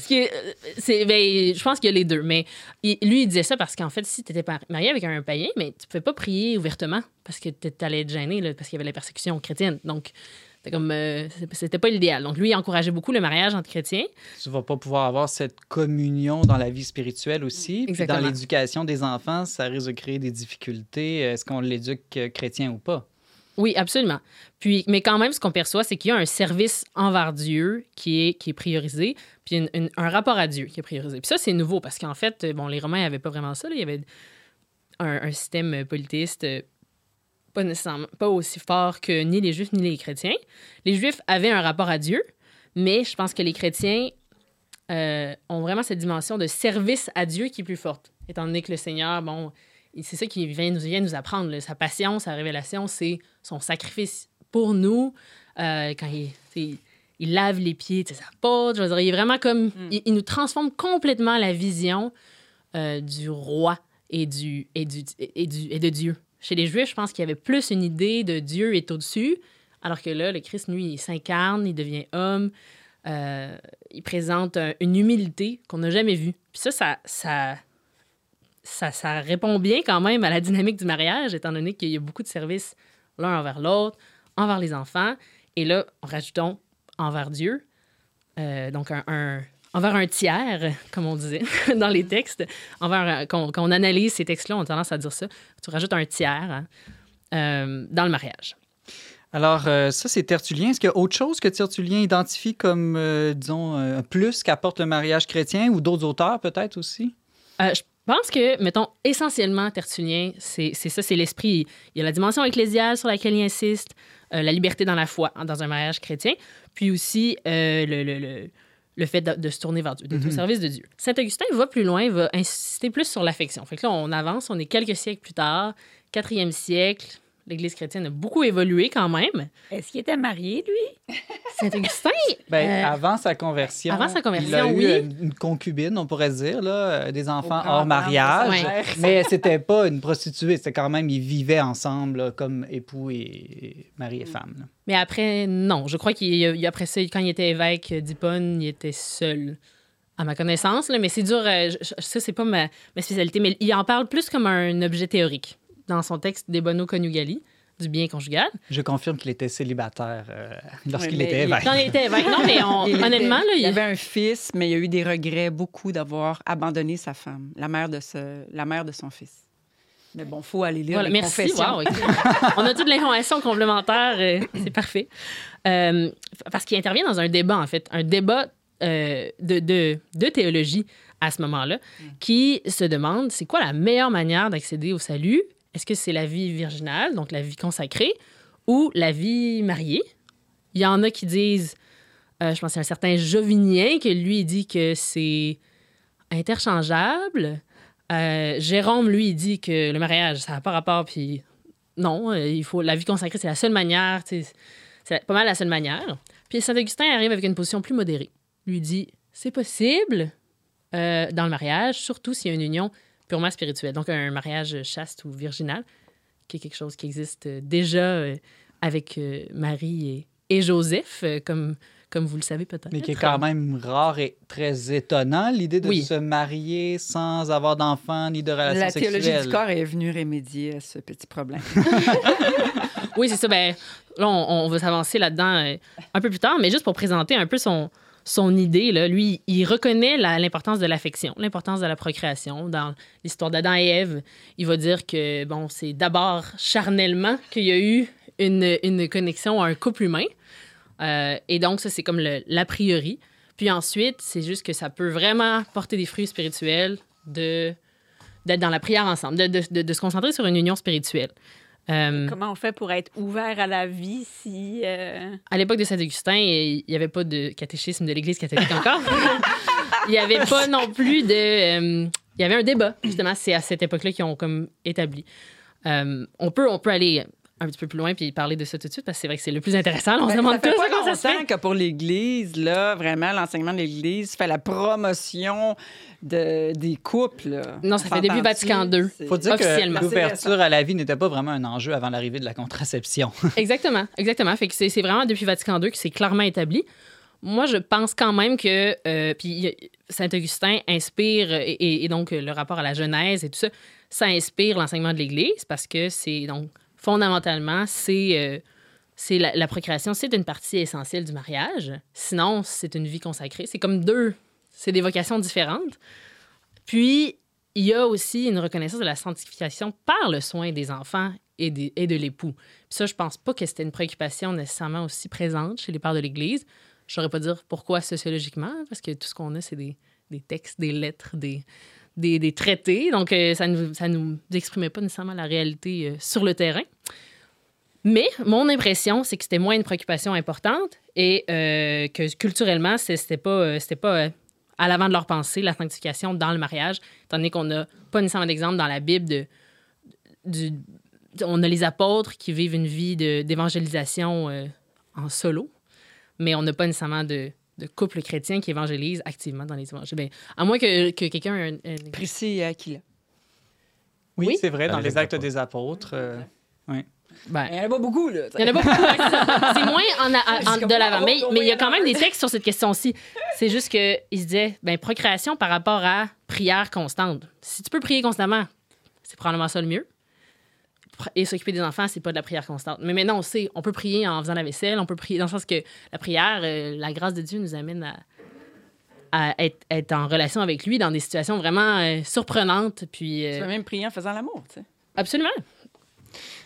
Ce qui est- euh, c'est, ben, je pense qu'il y a les deux. Mais il- lui, il disait ça parce qu'en fait, si tu étais marié avec un païen, mais tu pouvais pas prier ouvertement parce que tu allais être gêné là, parce qu'il y avait la persécution chrétienne. Donc, c'était comme euh, c'était pas l'idéal. Donc, lui, il encourageait beaucoup le mariage entre chrétiens. tu vas pas pouvoir avoir cette communion dans la vie spirituelle aussi. Puis dans Exactement. l'éducation des enfants, ça risque de créer des difficultés. Est-ce qu'on l'éduque euh, chrétien ou pas? Oui, absolument. Puis, mais quand même, ce qu'on perçoit, c'est qu'il y a un service envers Dieu qui est, qui est priorisé, puis un rapport à Dieu qui est priorisé. Puis ça, c'est nouveau parce qu'en fait, bon, les Romains n'avaient pas vraiment ça. là. Il y avait un, système polythéiste euh, pas nécessairement pas aussi fort que ni les Juifs ni les chrétiens. Les Juifs avaient un rapport à Dieu, mais je pense que les chrétiens euh, ont vraiment cette dimension de service à Dieu qui est plus forte. Étant donné que le Seigneur, bon, c'est ça qui vient nous, vient nous apprendre. là. Sa passion, sa révélation, c'est son sacrifice pour nous. euh, quand il, il, lave les pieds de ses apôtres. Je veux dire, il est vraiment comme. Il, il nous transforme complètement la vision euh, du roi et, du, et, du, et, du, et de Dieu. Chez les Juifs, je pense qu'il y avait plus une idée de Dieu est au-dessus, alors que là, le Christ, lui, il s'incarne, il devient homme. euh, il présente un- une humilité qu'on n'a jamais vue. Puis ça, ça, ça, ça, ça répond bien quand même à la dynamique du mariage, étant donné qu'il y a beaucoup de services l'un envers l'autre, envers les enfants, et là, rajoutons envers Dieu, Euh, donc un, un- envers un tiers, comme on disait [laughs] dans les textes, envers quand, on- quand on analyse ces textes-là, on a tendance à dire ça, tu rajoutes un tiers hein, euh, dans le mariage. Alors, euh, ça, c'est Tertullien. Est-ce qu'il y a autre chose que Tertullien identifie comme, euh, disons, euh, un plus qu'apporte le mariage chrétien ou d'autres auteurs peut-être aussi? Euh, je pense que, mettons, essentiellement, Tertullien, c'est ça, c'est l'esprit. Il y a la dimension ecclésiale sur laquelle il insiste, euh, la liberté dans la foi, hein, dans un mariage chrétien, puis aussi euh, le, le, le, le fait de, de se tourner vers Dieu, d'être au service de Dieu. Saint-Augustin va plus loin, va insister plus sur l'affection. Fait que là, on avance, on est quelques siècles plus tard, quatrième siècle, l'Église chrétienne a beaucoup évolué quand même. Est-ce qu'il était marié, lui? [laughs] Saint-Augustin, Ben, Euh, avant sa conversion, avant sa il conversion, a eu oui. une, une concubine, on pourrait dire, là, des enfants Au hors mariage. Ouais. [laughs] Mais c'était pas une prostituée, c'était quand même, ils vivaient ensemble là, comme époux et mari et femme. là. mais après, non. Je crois qu'il il- après ça, quand il était évêque d'Hippone, il était seul, à ma connaissance. là. mais c'est dur, euh, je- je- ça, c'est pas ma, ma spécialité. Mais il en parle plus comme un objet théorique dans son texte De Bono Conjugali, du bien conjugal. Je confirme qu'il était célibataire euh, lorsqu'il était évêque. Quand il était évêque, non, mais on- [laughs] Il était- honnêtement, là, il il, avait un fils, mais il y a eu des regrets beaucoup d'avoir abandonné sa femme, la mère de, ce, la mère de son fils. Mais bon, faut aller lire Voilà, les merci. confessions. Wow, écoute, [laughs] on a toute l'information complémentaire. euh, c'est parfait. Euh, parce qu'il intervient dans un débat, en fait, un débat euh, de, de, de théologie à ce moment-là, qui se demande c'est quoi la meilleure manière d'accéder au salut? Est-ce que c'est la vie virginale, donc la vie consacrée, ou la vie mariée? Il y en a qui disent, euh, je pense a un certain Jovinien que lui dit que c'est interchangeable. Euh, Jérôme, lui, dit que le mariage, ça n'a pas rapport, puis non, euh, il faut la vie consacrée, c'est la seule manière, c'est pas mal la seule manière. Puis Saint-Augustin arrive avec une position plus modérée. Lui dit, c'est possible dans le mariage, surtout s'il y a une union purement spirituelle, donc un mariage chaste ou virginal, qui est quelque chose qui existe euh, déjà euh, avec euh, Marie et, et Joseph, comme, comme vous le savez peut-être. Mais qui est quand même rare et très étonnant, l'idée de Oui. se marier sans avoir d'enfants ni de relations La sexuelles. théologie du corps est venue remédier à ce petit problème. [laughs] Oui, c'est ça. Ben, là, on, on va s'avancer là-dedans un peu plus tard, mais juste pour présenter un peu son, son idée, là, lui, il reconnaît l'importance de l'affection, l'importance de la procréation. Dans l'histoire d'Adam et Ève, il va dire que, bon, c'est d'abord charnellement qu'il y a eu une, une connexion à un couple humain. Euh, et donc, ça, c'est comme l'a priori. Puis ensuite, c'est juste que ça peut vraiment porter des fruits spirituels de d'être dans la prière ensemble, de- de se concentrer sur une union spirituelle. Euh, Comment on fait pour être ouvert à la vie si... euh, à l'époque de Saint-Augustin, il n'y avait pas de catéchisme de l'Église catholique encore. [laughs] il n'y avait pas non plus de... euh, il y avait un débat, justement, c'est à cette époque-là qu'ils ont comme établi. On, peut, on peut aller un petit peu plus loin puis parler de ça tout de suite parce que c'est vrai que c'est le plus intéressant. là. On se Ben, demande ça fait tous pas comment ça se longtemps fait. que pour l'Église, là, vraiment, l'enseignement de l'Église fait la promotion de, des couples. là. Non, ça fait depuis Vatican II. Faut dire que Officiellement. l'ouverture à la vie n'était pas vraiment un enjeu avant l'arrivée de la contraception. [laughs] Exactement, exactement. Fait que c'est vraiment depuis Vatican II que c'est clairement établi. Moi, je pense quand même que euh, puis Saint-Augustin inspire et, et- et donc euh, le rapport à la Genèse et tout ça, ça inspire l'enseignement de l'Église parce que c'est donc fondamentalement c'est euh, la, procréation, c'est une partie essentielle du mariage. Sinon, c'est une vie consacrée. C'est comme deux, c'est des vocations différentes. Puis il y a aussi une reconnaissance de la sanctification par le soin des enfants et, et de l'époux. Ça, je pense pas que c'était une préoccupation nécessairement aussi présente chez les pères de l'Église. Je saurais pas dire pourquoi sociologiquement, parce que tout ce qu'on a, c'est des, des textes, des lettres, des, des, traités. Donc, euh, ça ne nous, ça nous exprimait pas nécessairement la réalité euh, sur le terrain. Mais mon impression, c'est que c'était moins une préoccupation importante et euh, que culturellement, c'était pas, pas à l'avant de leur pensée, la sanctification dans le mariage, étant donné qu'on n'a pas nécessairement d'exemple dans la Bible de, on a les apôtres qui vivent une vie d'évangélisation en solo, mais on n'a pas nécessairement de, de couple chrétien qui évangélise activement dans les évangiles. Ben, à moins que, que quelqu'un ait un, un- Priscille et Aquila. Oui, Oui? c'est vrai, dans Dans les les actes apôtres. des apôtres. euh, ben, Il y en a pas beaucoup, là. Il y en a pas beaucoup. c'est ça. C'est moins en, a- en- comme, de l'avant. Mais mais il y a quand même des textes sur cette question-ci. C'est juste qu'il se disait, ben, procréation par rapport à prière constante. Si tu peux prier constamment, c'est probablement ça le mieux. Et s'occuper des enfants, c'est pas de la prière constante. Mais maintenant, on sait, on peut prier en faisant la vaisselle, on peut prier dans le sens que la prière, euh, la grâce de Dieu nous amène à, à être, être en relation avec lui dans des situations vraiment euh, surprenantes. Puis, euh, Tu peux même prier en faisant l'amour, tu sais. absolument.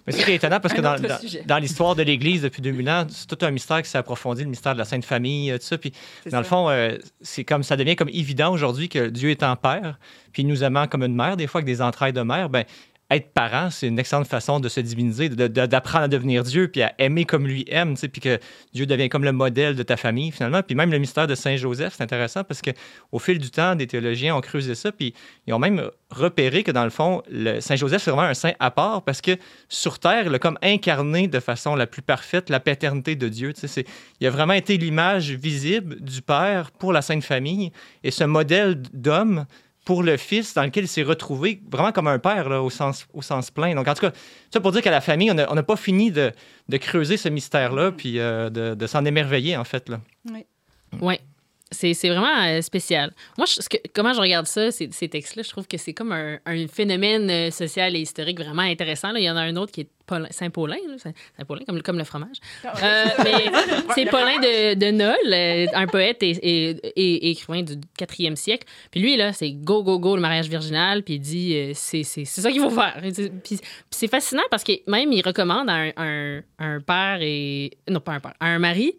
Mais c'est ce qui est étonnant parce que [laughs] dans, l'histoire de l'Église depuis 2000 ans, c'est tout un mystère qui s'est approfondi, le mystère de la Sainte Famille, euh, tout ça. Puis dans le fond, euh, c'est comme ça devient comme évident aujourd'hui que Dieu est en père, puis nous aimant comme une mère, des fois avec des entrailles de mère. Ben être parent, c'est une excellente façon de se diviniser, d'apprendre à devenir Dieu, puis à aimer comme lui aime, puis que Dieu devient comme le modèle de ta famille, finalement. Puis même le mystère de Saint-Joseph, c'est intéressant parce que au fil du temps, des théologiens ont creusé ça, puis ils ont même repéré que, dans le fond, le Saint-Joseph, c'est vraiment un saint à part parce que sur Terre, il a comme incarné de façon la plus parfaite la paternité de Dieu. Il a vraiment été l'image visible du Père pour la Sainte Famille et ce modèle d'homme pour le fils dans lequel il s'est retrouvé vraiment comme un père là, au, sens, au sens plein. Donc, en tout cas, ça pour dire qu'à la famille, on n'a pas fini de, de creuser ce mystère-là puis euh, de, de s'en émerveiller, en fait. Là. Oui. C'est c'est vraiment euh, spécial. Moi, je- ce que- comment je regarde ça, ces, ces textes-là, je trouve que c'est comme un, un phénomène euh, social et historique vraiment intéressant. là. Il y en a un autre qui est Paulin- Saint-Paulin, Saint-Paulin, comme, le- comme le fromage. Euh, mais [laughs] c'est Paulin de, de Nol, un poète et, et- et- et écrivain du 4e siècle. Puis lui, là, c'est go, go, go, le mariage virginal. Puis il dit, euh, c'est ça qu'il faut faire. Puis c'est fascinant parce que même il recommande à un, un- un père et. Non, pas un père, à un mari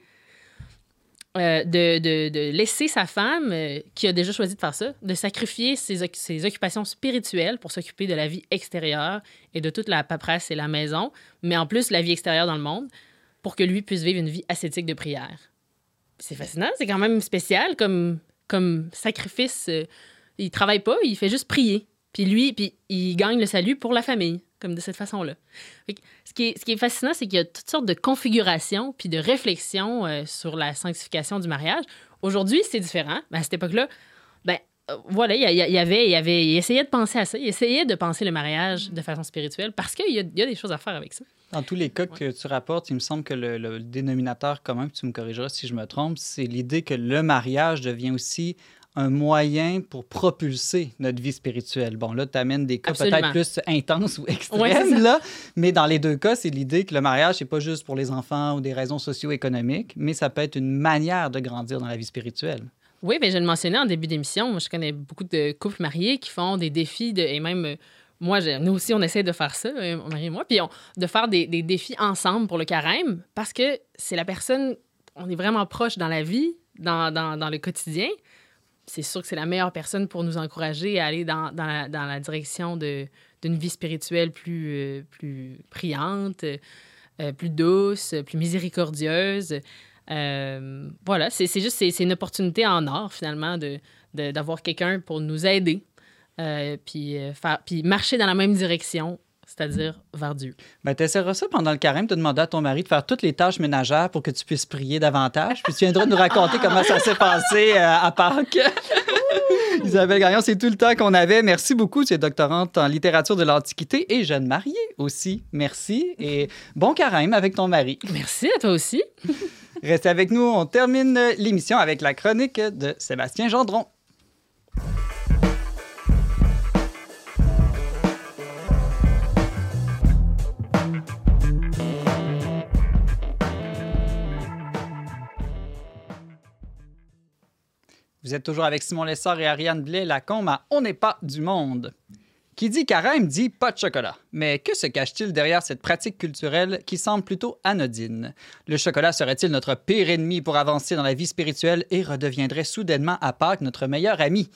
euh, de, de- laisser sa femme, euh, qui a déjà choisi de faire ça, de sacrifier ses occupations spirituelles pour s'occuper de la vie extérieure et de toute la paperasse et la maison, mais en plus la vie extérieure dans le monde, pour que lui puisse vivre une vie ascétique de prière. C'est fascinant, c'est quand même spécial comme, comme sacrifice. euh, il travaille pas, il fait juste prier. Puis lui, puis il gagne le salut pour la famille, comme de cette façon-là. Ce qui, est, ce qui est fascinant, c'est qu'il y a toutes sortes de configurations puis de réflexions euh, sur la sanctification du mariage. Aujourd'hui, c'est différent. Mais à cette époque-là, ben euh, voilà, il y, avait, il y avait, il essayait de penser à ça. Il essayait de penser le mariage de façon spirituelle parce qu'il y a, il y a des choses à faire avec ça. Dans tous les cas que tu rapportes, il me semble que le, le dénominateur commun, puis tu me corrigeras si je me trompe, c'est l'idée que le mariage devient aussi un moyen pour propulser notre vie spirituelle. Bon, là, tu amènes des cas peut-être plus intenses ou extrêmes, Ouais, là, mais dans les deux cas, c'est l'idée que le mariage, c'est pas juste pour les enfants ou des raisons socio-économiques, mais ça peut être une manière de grandir dans la vie spirituelle. Oui, mais je le mentionnais en début d'émission. Moi, je connais beaucoup de couples mariés qui font des défis de, et même. euh, Moi, nous aussi, on essaie de faire ça, euh, mon mari et moi, puis on- de faire des, des défis ensemble pour le carême parce que c'est la personne, on est vraiment proche dans la vie, dans, dans, dans le quotidien. C'est sûr que c'est la meilleure personne pour nous encourager à aller dans, dans, la, dans la direction d'une vie spirituelle plus, euh, plus priante, euh, plus douce, plus miséricordieuse. Euh, voilà, c'est juste c'est une opportunité en or, finalement, de- de- d'avoir quelqu'un pour nous aider, puis, faire, puis marcher dans la même direction, c'est-à-dire vers Dieu. Ben, tu essaieras ça pendant le carême, tu demander à ton mari de faire toutes les tâches ménagères pour que tu puisses prier davantage. Puis tu viendras nous raconter comment ça s'est passé euh, à Pâques. [laughs] Isabelle Gagnon, c'est tout le temps qu'on avait. Merci beaucoup. Tu es doctorante en littérature de l'Antiquité et jeune mariée aussi. Merci et bon carême avec ton mari. Merci à toi aussi. [laughs] Restez avec nous. On termine l'émission avec la chronique de Sébastien Gendron. Vous êtes toujours avec Simon Lessard et Ariane Blais-Lacombe à On n'est pas du monde. Qui dit carême dit pas de chocolat. Mais que se cache-t-il derrière cette pratique culturelle qui semble plutôt anodine? Le chocolat serait-il notre pire ennemi pour avancer dans la vie spirituelle et redeviendrait soudainement à Pâques notre meilleur ami?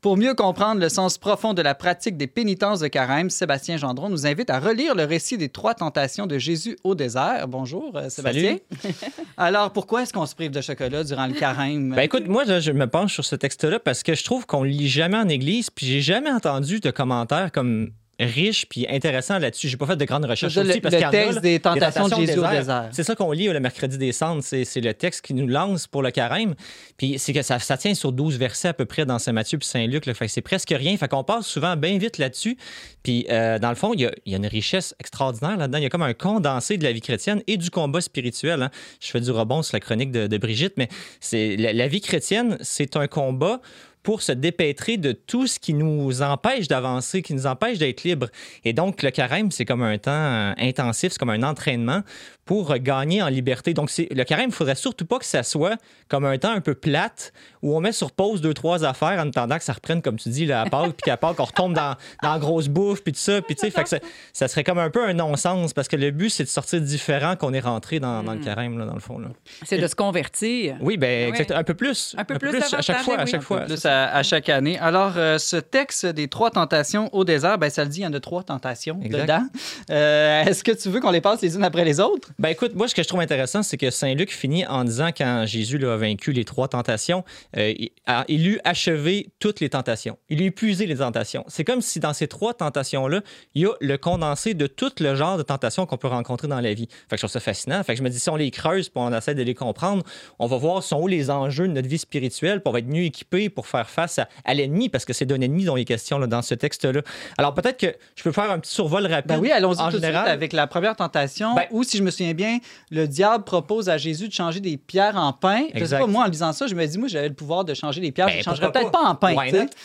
Pour mieux comprendre le sens profond de la pratique des pénitences de carême, Sébastien Gendron nous invite à relire le récit des trois tentations de Jésus au désert. Bonjour, euh, Sébastien. [laughs] Alors, pourquoi est-ce qu'on se prive de chocolat durant le carême? Ben écoute, moi, là, je me penche sur ce texte-là parce que je trouve qu'on le lit jamais en église, puis j'ai jamais entendu de commentaires comme riches puis intéressants là-dessus. J'ai pas fait de grandes recherches aussi parce le qu'il y en a, texte là, des tentations de au Jésus au désert. C'est ça qu'on lit le mercredi des cendres. C'est c'est le texte qui nous lance pour le carême. Puis c'est que ça, ça tient sur 12 versets à peu près dans Saint-Matthieu puis Saint-Luc. là. Fait que c'est presque rien. Fait qu'on passe souvent bien vite là-dessus. Puis euh, dans le fond, il y, a, il y a une richesse extraordinaire là-dedans. Il y a comme un condensé de la vie chrétienne et du combat spirituel. hein. Je fais du rebond sur la chronique de, de Brigitte, mais c'est la, la vie chrétienne, c'est un combat pour se dépêtrer de tout ce qui nous empêche d'avancer, qui nous empêche d'être libres. Et donc, le carême, c'est comme un temps euh, intensif, c'est comme un entraînement pour euh, gagner en liberté. Donc, le carême, il faudrait surtout pas que ça soit comme un temps un peu plate où on met sur pause deux, trois affaires en attendant que ça reprenne, comme tu dis, là, à Pâques, puis qu'à Pâques, on retombe dans, dans la grosse bouffe, puis tout ça. Puis, tu sais, ça, ça serait comme un peu un non-sens parce que le but, c'est de sortir différent qu'on est rentré dans, dans le carême, là, dans le fond. Là. C'est de se convertir. Oui, ben Ouais. exact, un peu plus. Un peu plus à chaque fois, à chaque fois. Plus. À, à chaque année. Alors, euh, ce texte des trois tentations au désert, ben, ça le dit, il y en a trois tentations Exact. dedans. Euh, Est-ce que tu veux qu'on les passe les unes après les autres? Ben écoute, moi, ce que je trouve intéressant, c'est que Saint Luc finit en disant, quand Jésus a vaincu les trois tentations, euh, il, a, il eut achevé toutes les tentations. Il eut épuisé les tentations. C'est comme si dans ces trois tentations-là, il y a le condensé de tout le genre de tentations qu'on peut rencontrer dans la vie. Fait que je trouve ça fascinant. Fait que je me dis, si on les creuse puis on essaie de les comprendre, on va voir sont où les enjeux de notre vie spirituelle pour être mieux équipé pour faire face à, à l'ennemi, parce que c'est d'un ennemi dont il est question là, dans ce texte-là. Alors peut-être que je peux faire un petit survol rapide. Ben oui, allons-y en tout de suite général. avec la première tentation, Ben- où, si je me souviens bien, le diable propose à Jésus de changer des pierres en pain. Je sais pas, moi, en lisant ça, je me dis, moi, j'avais le pouvoir de changer des pierres. Ben, je ne changerais peut-être pas? en pain.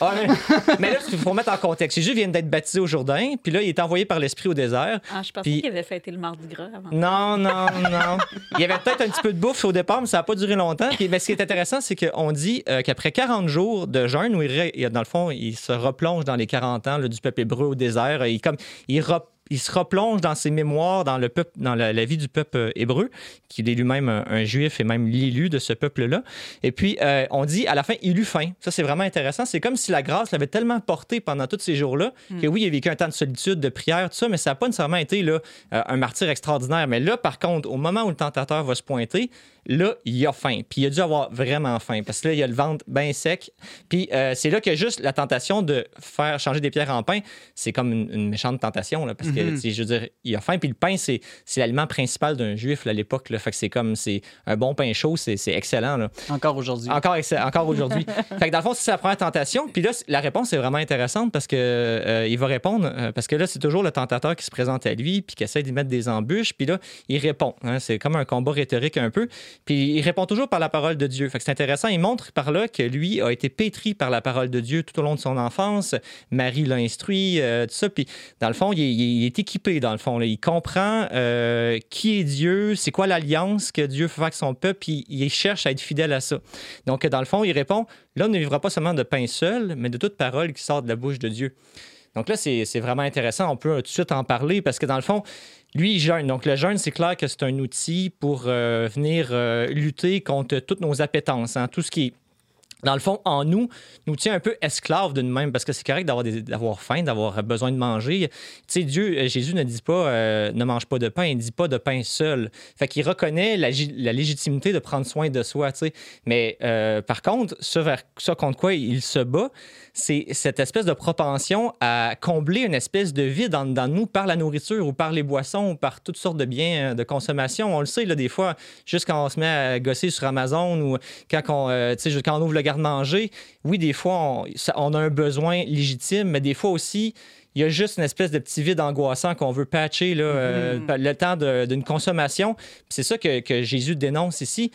Ah. [laughs] Mais là, il faut remettre en contexte. Jésus vient d'être baptisé au Jourdain, puis là, il est envoyé par l'Esprit au désert. Ah, je pensais Puis- qu'il avait fêté le mardi gras avant. Non, non, non. Il y avait peut-être un petit peu de bouffe au départ, mais ça n'a pas duré longtemps. Puis, mais ce qui est intéressant, c'est qu'on dit euh, qu'après 40 jours de jeûne, où il, dans le fond, il se replonge dans les 40 ans là, du peuple hébreu au désert, il, comme, il, il se replonge dans ses mémoires, dans, le peuple, dans la, la vie du peuple euh, hébreu, qu'il est lui-même un, un juif et même l'élu de ce peuple-là. Et puis, euh, on dit à la fin, il eut faim. Ça, c'est vraiment intéressant. C'est comme si la grâce l'avait tellement porté pendant tous ces jours-là que oui, il a vécu un temps de solitude, de prière, tout ça, mais ça n'a pas nécessairement été là, euh, un martyr extraordinaire. Mais là, par contre, au moment où le tentateur va se pointer, là, il a faim. Puis il a dû avoir vraiment faim parce que là, il a le ventre bien sec. Puis euh, c'est là que juste la tentation de faire changer des pierres en pain, c'est comme une, une méchante tentation. Là, parce que, Mhm. je veux dire, il a faim. Puis le pain, c'est l'aliment principal d'un juif là, à l'époque. Fait que c'est comme, c'est un bon pain chaud, c'est excellent. Là. Encore aujourd'hui. Encore, encore aujourd'hui. [laughs] fait que dans le fond, c'est sa première tentation. Puis là, la réponse est vraiment intéressante parce que euh, il va répondre. euh, parce que là, c'est toujours le tentateur qui se présente à lui puis qui essaie d'y mettre des embûches. Puis là, il répond. hein. c'est comme un combat rhétorique un peu. Puis il répond toujours par la parole de Dieu. Fait c'est intéressant. Il montre par là que lui a été pétri par la parole de Dieu tout au long de son enfance. Marie l'a instruit, euh, tout ça. Puis dans le fond, il est, équipé. Dans le fond, il comprend euh, qui est Dieu, c'est quoi l'alliance que Dieu fait avec son peuple. Puis il cherche à être fidèle à ça. Donc, dans le fond, il répond L'homme ne vivra pas seulement de pain seul, mais de toute parole qui sort de la bouche de Dieu. Donc là, c'est c'est vraiment intéressant. On peut euh, tout de suite en parler parce que dans le fond, lui, il jeûne. Donc le jeûne, c'est clair que c'est un outil pour euh, venir euh, lutter contre toutes nos appétences, hein, tout ce qui dans le fond, en nous, nous tient un peu esclaves de nous-mêmes parce que c'est correct d'avoir, des- d'avoir faim, d'avoir besoin de manger. Tu sais, Dieu, euh, Jésus ne dit pas ne mange pas de pain, il ne dit pas de pain seul. Fait qu'il reconnaît la, la légitimité de prendre soin de soi, tu sais. Mais par contre, ce, ce contre quoi il se bat, c'est cette espèce de propension à combler une espèce de vide dans, dans nous par la nourriture ou par les boissons ou par toutes sortes de biens euh, de consommation. On le sait, là, des fois, juste quand on se met à gosser sur Amazon ou quand on, euh, quand on ouvre le garde-manger, oui, des fois, on, ça- on a un besoin légitime, mais des fois aussi, il y a juste une espèce de petit vide angoissant qu'on veut patcher là, euh, le temps de- d'une consommation. C'est ça que, que Jésus dénonce ici.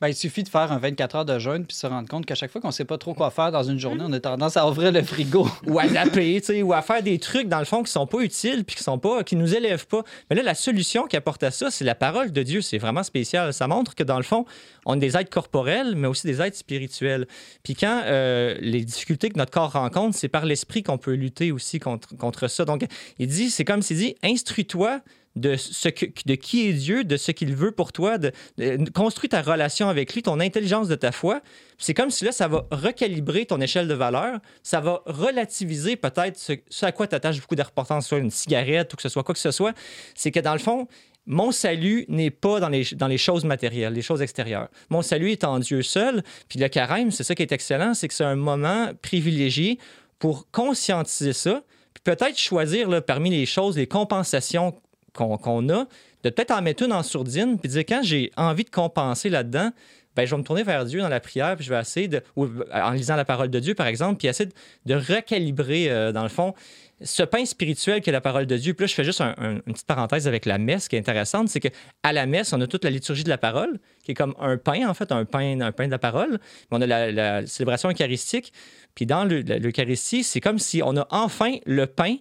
Ben, il suffit de faire un 24 heures de jeûne puis se rendre compte qu'à chaque fois qu'on sait pas trop quoi faire dans une journée, on a tendance à ouvrir le frigo. [laughs] ou à sais, ou à faire des trucs dans le fond qui sont pas utiles puis qui sont pas qui nous élèvent pas. Mais là la solution qui apporte à ça, c'est la parole de Dieu, c'est vraiment spécial. Ça montre que dans le fond, on est des êtres corporels mais aussi des êtres spirituels. Puis quand euh, les difficultés que notre corps rencontre, c'est par l'esprit qu'on peut lutter aussi contre contre ça. Donc il dit c'est comme s'il dit instruis-toi de, ce que, de qui est Dieu, de ce qu'il veut pour toi, de, de- ta relation avec lui, ton intelligence de ta foi. C'est comme si là, ça va recalibrer ton échelle de valeur, ça va relativiser peut-être ce, ce à quoi tu attaches beaucoup d'importance, soit une cigarette ou que ce soit quoi que ce soit. C'est que dans le fond, mon salut n'est pas dans les, dans les choses matérielles, les choses extérieures. Mon salut est en Dieu seul. Puis le carême, c'est ça qui est excellent, c'est que c'est un moment privilégié pour conscientiser ça, puis peut-être choisir là, parmi les choses, les compensations qu'on a, de peut-être en mettre une en sourdine, puis dire quand j'ai envie de compenser là-dedans, ben, je vais me tourner vers Dieu dans la prière, puis je vais essayer de, ou en lisant la parole de Dieu, par exemple, puis essayer de, recalibrer, euh, dans le fond, ce pain spirituel qu'est la parole de Dieu. Puis là, je fais juste un- un- une petite parenthèse avec la messe qui est intéressante, c'est qu'à la messe, on a toute la liturgie de la parole, qui est comme un pain, en fait, un pain, de la parole. On a la, célébration eucharistique. Puis dans l'Eucharistie, c'est comme si on a enfin le pain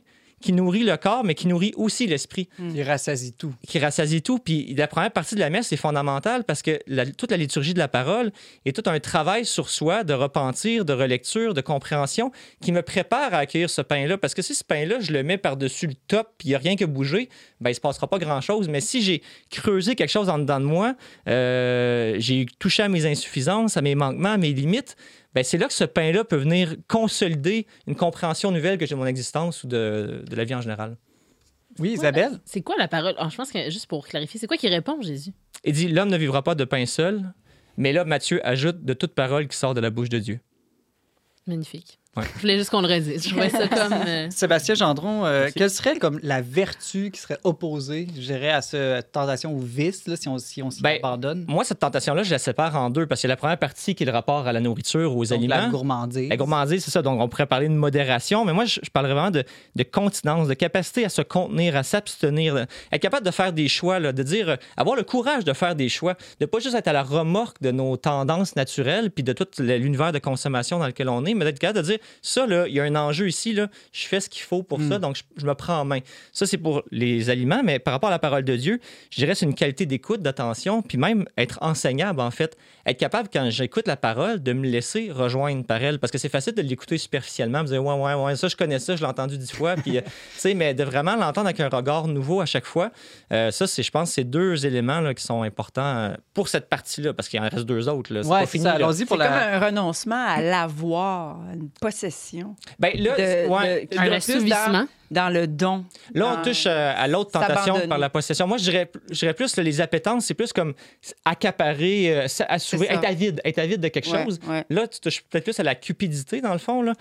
qui nourrit le corps, mais qui nourrit aussi l'esprit Il rassasie tout. qui rassasie tout. Puis la première partie de la messe est fondamentale parce que la- toute la liturgie de la parole est tout un travail sur soi de repentir, de relecture, de compréhension qui me prépare à accueillir ce pain-là. Parce que si ce pain-là, je le mets par-dessus le top puis il n'y a rien que bouger, ben, il ne se passera pas grand-chose. Mais si j'ai creusé quelque chose en dedans de moi, euh, j'ai touché à mes insuffisances, à mes manquements, à mes limites, c'est là que ce pain-là peut venir consolider une compréhension nouvelle que j'ai de mon existence ou de, de la vie en général. Oui, Isabelle? C'est quoi la parole? Ah, je pense que, juste pour clarifier, c'est quoi qui répond, Jésus? Il dit L'homme ne vivra pas de pain seul, mais là, Matthieu ajoute de toute parole qui sort de la bouche de Dieu. Magnifique. Ouais. Je voulais juste qu'on le redise. Je ça comme. euh, [laughs] Sébastien Gendron, euh, quelle serait comme la vertu qui serait opposée, je dirais, à cette tentation ou vice, là, si on, si on s'y Ben, abandonne? Moi, cette tentation-là, je la sépare en deux parce qu'il y a la première partie qui est le rapport à la nourriture, aux Donc, aliments. la gourmandise. La gourmandise, c'est ça. Donc, on pourrait parler de modération, mais moi, je, je parlerais vraiment de, de continence, de capacité à se contenir, à s'abstenir, être capable de faire des choix, là, de dire, euh, avoir le courage de faire des choix, de pas juste être à la remorque de nos tendances naturelles puis de tout l'univers de consommation dans lequel on est, mais d'être capable de dire, ça, là, il y a un enjeu ici, là, je fais ce qu'il faut pour ça, donc je, je me prends en main. Ça, c'est pour les aliments, mais par rapport à la parole de Dieu, je dirais c'est une qualité d'écoute, d'attention, puis même être enseignable, en fait. Être capable, quand j'écoute la parole, de me laisser rejoindre par elle. Parce que c'est facile de l'écouter superficiellement, me dire, ouais, ouais, ouais, ça, je connais ça, je l'ai entendu dix fois. Puis, euh, [laughs] tu sais, mais de vraiment l'entendre avec un regard nouveau à chaque fois, euh, ça, c'est, je pense, c'est deux éléments là, qui sont importants euh, pour cette partie-là, parce qu'il en reste deux autres. Là. C'est Ouais, pas fini. ça. là. Allons-y pour C'est la. comme un renoncement à l'avoir, une possession. Ben, là, De- ouais. de- un assouvissement. Dans, le don. Là, on dans- touche euh, à l'autre tentation s'abandonner. par la possession. Moi, je dirais, je dirais plus là, les appétences, c'est plus comme accaparer, euh, assouvir, être avide, être avide de quelque Ouais, chose. ouais. Là, tu touches peut-être plus à la cupidité, dans le fond. Là.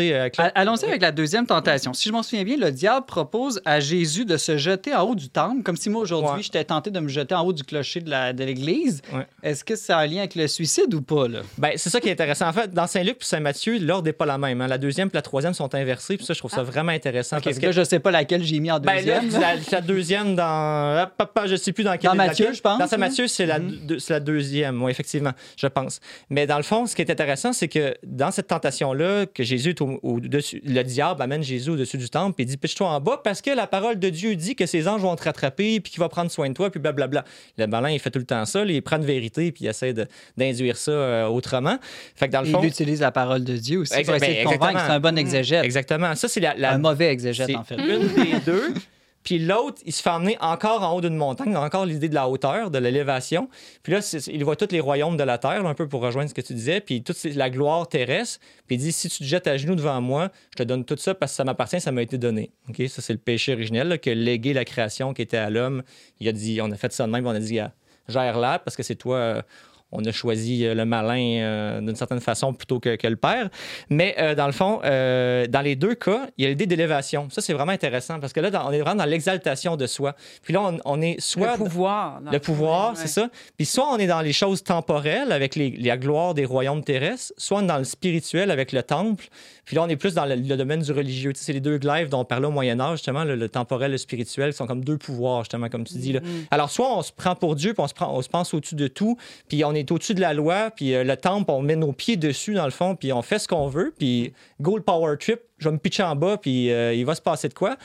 Euh, Allons-y avec la deuxième tentation. Si je m'en souviens bien, le diable propose à Jésus de se jeter en haut du temple, comme si moi aujourd'hui Ouais. j'étais tenté de me jeter en haut du clocher de l'église. Ouais. Est-ce que ça a un lien avec le suicide ou pas? Là? Ben, c'est ça qui est intéressant. En fait, dans Saint-Luc et Saint-Matthieu, l'ordre n'est pas la même. hein. La deuxième et la troisième sont inversées. Puis ça, je trouve ça vraiment intéressant. Ah. Parce que, que je sais pas laquelle j'ai mis en ben, là, deuxième. là. la, la deuxième dans. hop, je sais plus dans quelle. Dans Matthieu, laquelle. je pense, Dans là. C'est la, Mhm. deux- c'est la deuxième, oui, effectivement, je pense. Mais dans le fond, ce qui est intéressant, c'est que dans cette tentation-là, que Jésus est au- le diable amène Jésus au-dessus du temple et dit Pitche-toi en bas parce que la parole de Dieu dit que ses anges vont te rattraper puis qu'il va prendre soin de toi, puis blablabla. Le malin, il fait tout le temps ça, là, il prend de vérité puis il essaie d'induire ça euh, autrement. Fait que dans le Il utilise la parole de Dieu aussi pour Exact- essayer ben, de convaincre exactement. c'est un bon exégète. Exactement. Ça, c'est la, la- Un mauvais exégète, en fait. une des deux. [laughs] Puis l'autre, il se fait emmener encore en haut d'une montagne, encore l'idée de la hauteur, de l'élévation. Puis là, il voit tous les royaumes de la terre, là, un peu pour rejoindre ce que tu disais, puis toute la gloire terrestre. Puis il dit si tu te jettes à genoux devant moi, je te donne tout ça parce que ça m'appartient, ça m'a été donné. Ok, Ça, c'est le péché originel, là, que légué la création qui était à l'homme. Il a dit on a fait ça de même, on a dit Ah, gère-la parce que c'est toi. On a choisi euh, le malin euh, d'une certaine façon plutôt que, que le père. Mais euh, dans le fond, euh, dans les deux cas, il y a l'idée d'élévation. Ça, c'est vraiment intéressant parce que là, dans- on est vraiment dans l'exaltation de soi. Puis là, on, on est soit. le pouvoir. Le pouvoir, ouais. c'est ça. Puis soit on est dans les choses temporelles avec les, la gloire des royaumes terrestres, soit on est dans le spirituel avec le temple. Puis là, on est plus dans le, le domaine du religieux. Tu sais, c'est les deux glaives dont on parlait au Moyen Âge, justement, le, le temporel et le spirituel, qui sont comme deux pouvoirs, justement, comme tu dis. Là. Alors, soit on se prend pour Dieu, puis on se, prend, on se pense au-dessus de tout, puis on est au-dessus de la loi, puis euh, le temple, on met nos pieds dessus, dans le fond, puis on fait ce qu'on veut, puis gold power trip, je vais me pitcher en bas, puis euh, il va se passer de quoi.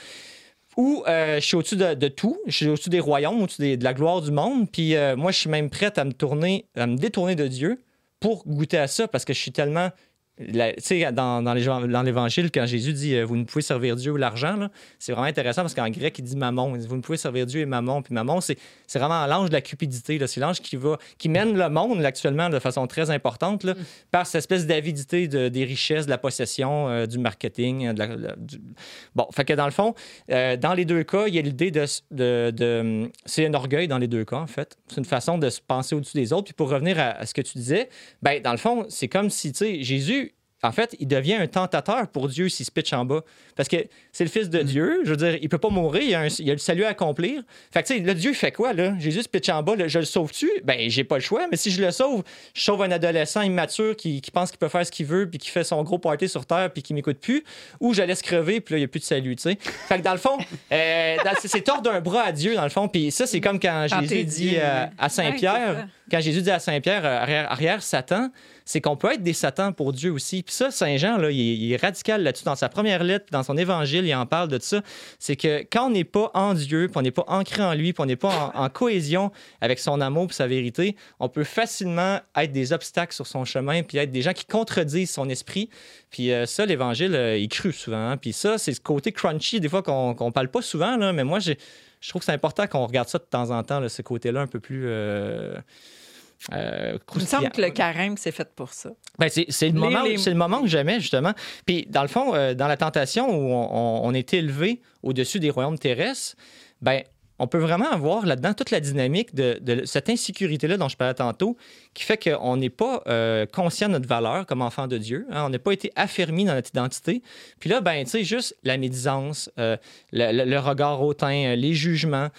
Ou euh, je suis au-dessus de, de tout, je suis au-dessus des royaumes, au-dessus des- de la gloire du monde, puis euh, moi, je suis même prête à me tourner, à me détourner de Dieu pour goûter à ça, parce que je suis tellement dans, dans l'Évangile, quand Jésus dit euh, Vous ne pouvez servir Dieu ou l'argent, c'est vraiment intéressant parce qu'en grec, il dit mammon. Vous ne pouvez servir Dieu et mammon. Puis mammon, c'est vraiment l'ange de la cupidité. C'est l'ange qui, qui mène le monde actuellement de façon très importante par cette espèce d'avidité de- des richesses, de la possession, euh, du marketing. euh, Bon, fait que dans le fond, dans les deux cas, il y a l'idée de. c'est un orgueil dans les deux cas, en fait. C'est une façon de se penser au-dessus des autres. Puis pour revenir à, ce que tu disais, ben, dans le fond, c'est comme si, Jésus, en fait, il devient un tentateur pour Dieu s'il se pitch en bas. Parce que c'est le Fils de Dieu. Je veux dire, il peut pas mourir. Il y a, un- il y a le salut à accomplir. Fait que, tu sais, là, Dieu fait quoi, là? Jésus se pitch en bas. là, je le sauve-tu? Ben, j'ai pas le choix. Mais si je le sauve, je sauve un adolescent immature qui, qui pense qu'il peut faire ce qu'il veut puis qui fait son gros party sur Terre puis qui m'écoute plus. Ou je la laisse crever puis là, il n'y a plus de salut, tu sais. Fait que dans le fond, euh, c'est- tordre d'un bras à Dieu, dans le fond. Puis ça, c'est comme quand Quand Jésus dit euh, à Saint-Pierre, quand Jésus dit à Saint-Pierre, euh, arrière, arrière Satan, c'est qu'on peut être des satans pour Dieu aussi. Puis ça, Saint-Jean, là, il, est, radical là-dessus. Dans sa première lettre, dans son évangile, il en parle de ça. C'est que quand on n'est pas en Dieu, puis on n'est pas ancré en lui, puis on n'est pas en, cohésion avec son amour et sa vérité, on peut facilement être des obstacles sur son chemin, puis être des gens qui contredisent son esprit. Puis euh, ça, l'évangile, euh, il crut souvent. hein. Puis ça, c'est ce côté crunchy, des fois, qu'on qu'on parle pas souvent, là, mais moi, je trouve que c'est important qu'on regarde ça de temps en temps, ce côté-là un peu plus... euh, euh, Il me semble que le carême, c'est fait pour ça. Ben, c'est c'est le, Les- moment, les- c'est le moment que j'aimais, justement. Puis, dans le fond, euh, dans la tentation où on, on- on est élevé au-dessus des royaumes terrestres, ben, on peut vraiment avoir là-dedans toute la dynamique de, cette insécurité-là dont je parlais tantôt, qui fait qu'on n'est pas euh, conscient de notre valeur comme enfant de Dieu. hein. on n'a pas été affermi dans notre identité. Puis là, ben, tu sais, juste la médisance, euh, le, regard hautain, euh, les jugements,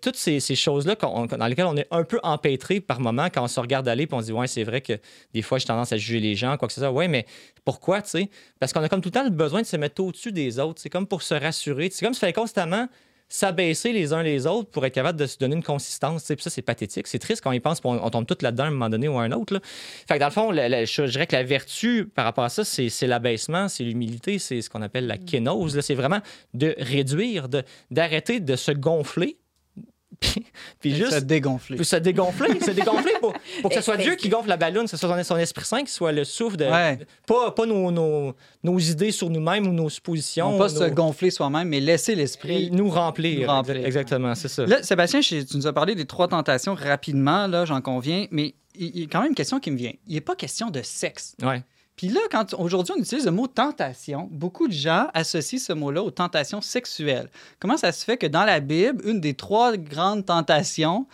toutes ces, choses-là dans lesquelles on est un peu empêtré par moment quand on se regarde aller puis on se dit, ouais, c'est vrai que des fois, j'ai tendance à juger les gens, quoi que ce soit. Ouais, mais pourquoi, tu sais? Parce qu'on a comme tout le temps le besoin de se mettre au-dessus des autres. C'est comme pour se rassurer. C'est comme s'il fallait constamment s'abaisser les uns les autres pour être capable de se donner une consistance. Puis ça, c'est pathétique. C'est triste quand y pense, puis on, on tombe tous là-dedans à un moment donné ou à un autre. Fait que dans le fond, la- je dirais que la vertu par rapport à ça, c'est l'abaissement, c'est l'humilité, c'est ce qu'on appelle la kénose. C'est vraiment de réduire, d'arrêter de, se gonfler. Puis, puis Se juste dégonfler. puis se dégonfler, se dégonfler pour, pour que ce soit Dieu qui gonfle la ballonne, que ce soit son, son Esprit Saint qui soit le souffle de. Ouais. Pas, pas nos, nos, nos idées sur nous-mêmes ou nos suppositions. Non pas nos- se gonfler soi-même, mais laisser l'esprit. nous remplir. Nous remplir. Exactement, c'est ça. Là, Sébastien, tu nous as parlé des trois tentations rapidement, là, j'en conviens, mais il il y a quand même une question qui me vient. Il n'est pas question de sexe. Ouais. Puis là, quand aujourd'hui on utilise le mot tentation, beaucoup de gens associent ce mot-là aux tentations sexuelles. Comment ça se fait que dans la Bible, une des trois grandes tentations,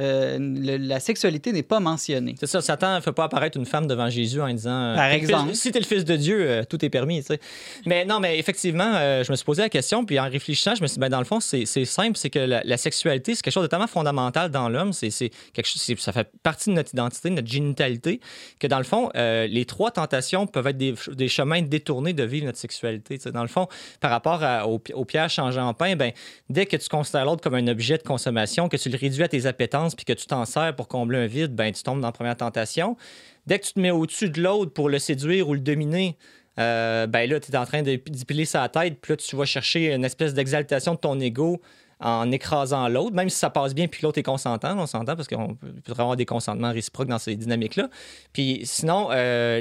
euh, le- la sexualité n'est pas mentionnée? C'est ça, Satan ne fait pas apparaître une femme devant Jésus en disant euh, Par exemple. Si tu es le fils de Dieu, euh, tout est permis. tu sais. Mais non, mais effectivement, euh, je me suis posé la question, puis en réfléchissant, je me suis dit ben, dans le fond, c'est simple, c'est que la, la sexualité, c'est quelque chose de tellement fondamental dans l'homme, c'est quelque chose, ça fait partie de notre identité, de notre génitalité, que dans le fond, les trois tentations peuvent être des, des chemins détournés de vivre notre sexualité. tu sais. Dans le fond, par rapport à- au, au pierre changeant en pain, ben, dès que tu considères l'autre comme un objet de consommation, que tu le réduis à tes appétences, puis que tu t'en sers pour combler un vide, ben, tu tombes dans la première tentation. Dès que tu te mets au-dessus de l'autre pour le séduire ou le dominer, euh, ben là, tu es en train de d'y piler sa tête, puis là, tu vas chercher une espèce d'exaltation de ton ego en écrasant l'autre, même si ça passe bien puis l'autre est consentant, on s'entend parce qu'on peut avoir des consentements réciproques dans ces dynamiques-là. Puis sinon, euh,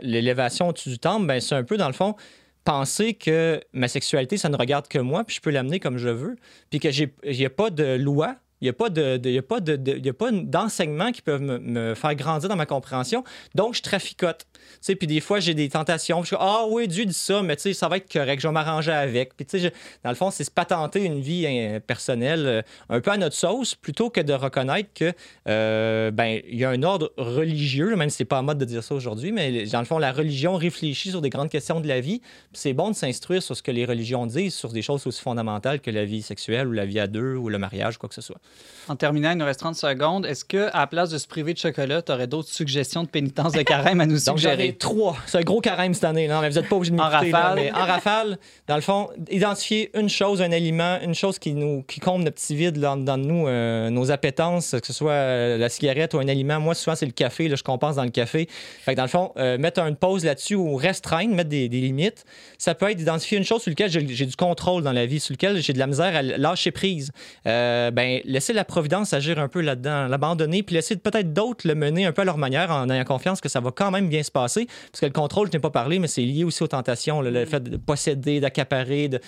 l'élévation au-dessus du temple, ben, c'est un peu, dans le fond, penser que ma sexualité, ça ne regarde que moi, puis je peux l'amener comme je veux, puis que j'ai n'y a pas de loi, il n'y a pas de, y de, qui peuvent me, faire grandir dans ma compréhension. Donc, je traficote. Tu sais, puis des fois, j'ai des tentations. Je suis ah oui, Dieu dit ça, mais ça va être correct, je vais m'arranger avec. Puis je- dans le fond, c'est se patenter une vie euh, personnelle euh, un peu à notre sauce, plutôt que de reconnaître que, euh, ben, y a un ordre religieux, même si c'est pas en mode de dire ça aujourd'hui, mais dans le fond, la religion réfléchit sur des grandes questions de la vie. C'est bon de s'instruire sur ce que les religions disent, sur des choses aussi fondamentales que la vie sexuelle ou la vie à deux ou le mariage, quoi que ce soit. En terminant, il nous reste 30 secondes. Est-ce que à la place de se priver de chocolat, tu aurais d'autres suggestions de pénitence de carême à nous [laughs] Donc, suggérer? trois. C'est un gros carême cette année. Non, mais vous n'êtes pas obligé de En m'écouter. là, rafale. mais En rafale, dans le fond, identifier une chose, un aliment, une chose qui nous qui comble notre petit vide là, dans nous, euh, nos appétences, que ce soit euh, la cigarette ou un aliment. Moi, souvent, c'est le café. Là, je compense dans le café. Fait que dans le fond, euh, mettre une pause là-dessus ou restreindre, mettre des, des limites, ça peut être d'identifier une chose sur laquelle j'ai du contrôle dans la vie, sur laquelle j'ai de la misère à lâcher prise. Ben, laisser la providence agir un peu là-dedans, l'abandonner, puis laisser peut-être d'autres le mener un peu à leur manière en ayant confiance que ça va quand même bien se passer. Parce que le contrôle, je n'ai pas parlé, mais c'est lié aussi aux tentations, le fait de posséder, d'accaparer. De...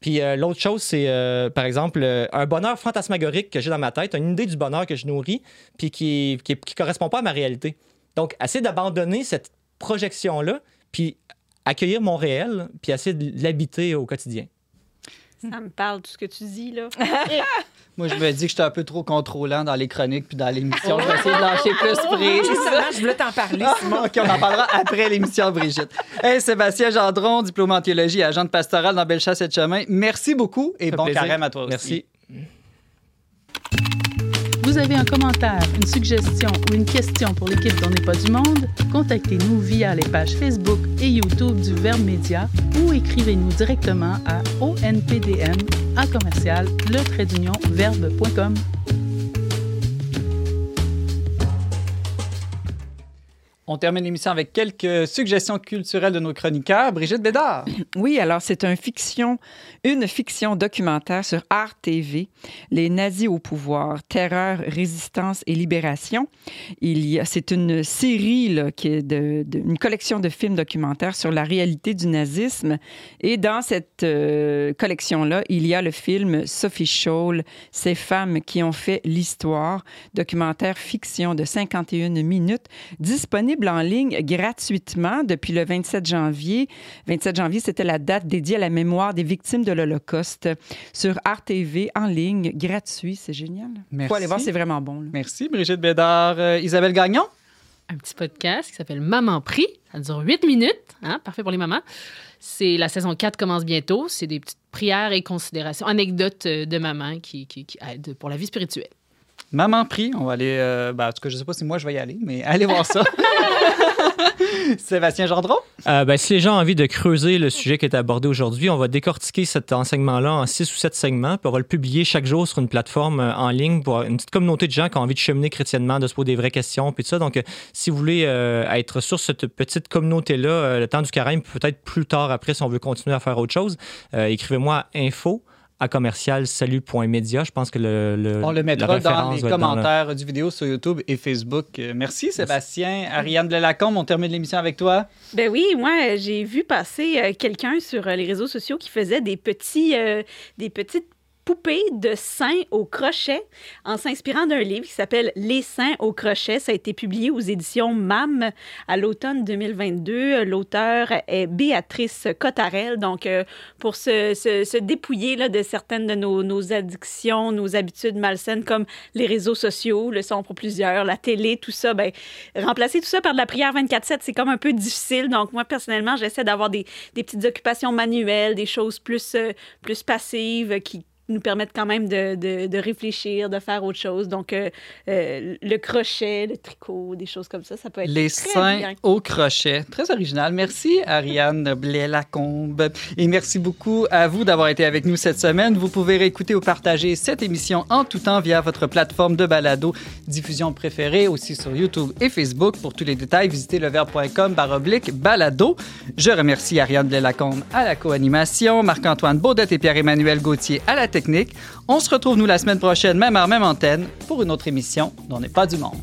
Puis euh, l'autre chose, c'est euh, par exemple euh, un bonheur fantasmagorique que j'ai dans ma tête, une idée du bonheur que je nourris, puis qui ne qui, qui correspond pas à ma réalité. Donc, essayer d'abandonner cette projection-là, puis accueillir mon réel, puis essayer de l'habiter au quotidien. Ça me parle, tout ce que tu dis, là. [laughs] Moi, je me dis que j'étais un peu trop contrôlant dans les chroniques puis dans l'émission. Je vais essayer de lâcher plus prise. Justement, je voulais t'en parler, Simon. OK, on en parlera après l'émission, Brigitte. Hey, Sébastien Gendron, diplôme en théologie et agent de pastoral dans Bellechasse et de Chemin. Merci beaucoup et bon plaisir. carême à toi aussi. Merci. Vous avez un commentaire, une suggestion ou une question pour l'équipe d'On n'est pas du monde? Contactez-nous via les pages Facebook et YouTube du Verbe Média ou écrivez-nous directement à onpdm à commercial. On termine l'émission avec quelques suggestions culturelles de nos chroniqueurs. Brigitte Bédard. [clears throat] Oui, alors c'est un fiction, une fiction documentaire sur Art TV, Les nazis au pouvoir, terreur, résistance et libération. Il y a, c'est une série là, qui de- une collection de films documentaires sur la réalité du nazisme. Et dans cette euh, collection-là, il y a le film Sophie Scholl, Ces femmes qui ont fait l'histoire, documentaire fiction de 51 minutes, disponible en ligne gratuitement depuis le 27 janvier. 27 janvier, c'était la date dédiée à la mémoire des victimes de l'Holocauste sur Art TV en ligne, gratuit. C'est génial. Merci. Faut aller voir, c'est vraiment bon. là. Merci, Brigitte Bédard. Euh, Isabelle Gagnon? un petit podcast qui s'appelle Maman prie. Ça dure 8 minutes, hein, parfait pour les mamans. C'est la saison 4 commence bientôt. C'est des petites prières et considérations, anecdotes euh, de maman qui, qui, qui aident pour la vie spirituelle. Maman prie. On va aller. euh, ben, en tout cas, je sais pas si moi je vais y aller, mais [laughs] allez voir ça. [laughs] Sébastien Gendron? Euh, ben, si les gens ont envie de creuser le sujet qui est abordé aujourd'hui, on va décortiquer cet enseignement-là en six ou sept segments, puis on va le publier chaque jour sur une plateforme euh, en ligne pour une petite communauté de gens qui ont envie de cheminer chrétiennement, de se poser des vraies questions, puis tout ça. Donc, si vous voulez être sur cette petite communauté-là, le temps du carême, peut-être plus tard après, si on veut continuer à faire autre chose, écrivez-moi info à commercial salut.media. Je pense que le, le- On le mettra dans les dans le- commentaires du vidéo sur YouTube et Facebook. Euh, Merci, Sébastien. Ariane Blelacombe, on termine l'émission avec toi. Ben oui, moi, j'ai vu passer euh, quelqu'un sur euh, les réseaux sociaux qui faisait des petits, euh, des petites poupées de seins au crochet en s'inspirant d'un livre qui s'appelle Les seins au crochet. Ça a été publié aux éditions MAM à l'automne 2022. L'auteur est Béatrice Cottarel. Donc, euh, pour se, se- se dépouiller là, de certaines de nos, nos addictions, nos habitudes malsaines comme les réseaux sociaux, le son pour plusieurs, la télé, tout ça, ben, remplacer tout ça par de la prière 24-7, c'est comme un peu difficile. Donc, moi, personnellement, j'essaie d'avoir des, des petites occupations manuelles, des choses plus, euh, plus passives qui nous permettent quand même de, de- de réfléchir, de faire autre chose. Donc, euh, euh, le crochet, le tricot, des choses comme ça, ça peut être Les très seins bien. au crochet. Très original. Merci, Ariane Blais-Lacombe. Et merci beaucoup à vous d'avoir été avec nous cette semaine. Vous pouvez réécouter ou partager cette émission en tout temps via votre plateforme de balado diffusion préférée, aussi sur YouTube et Facebook. Pour tous les détails, visitez leverbe.com baroblique balado. Je remercie Ariane Blais-Lacombe à la co-animation, Marc-Antoine Baudette et Pierre-Emmanuel Gauthier à la technique. On se retrouve, nous, la semaine prochaine, même heure, même antenne, pour une autre émission dont n'est pas du monde.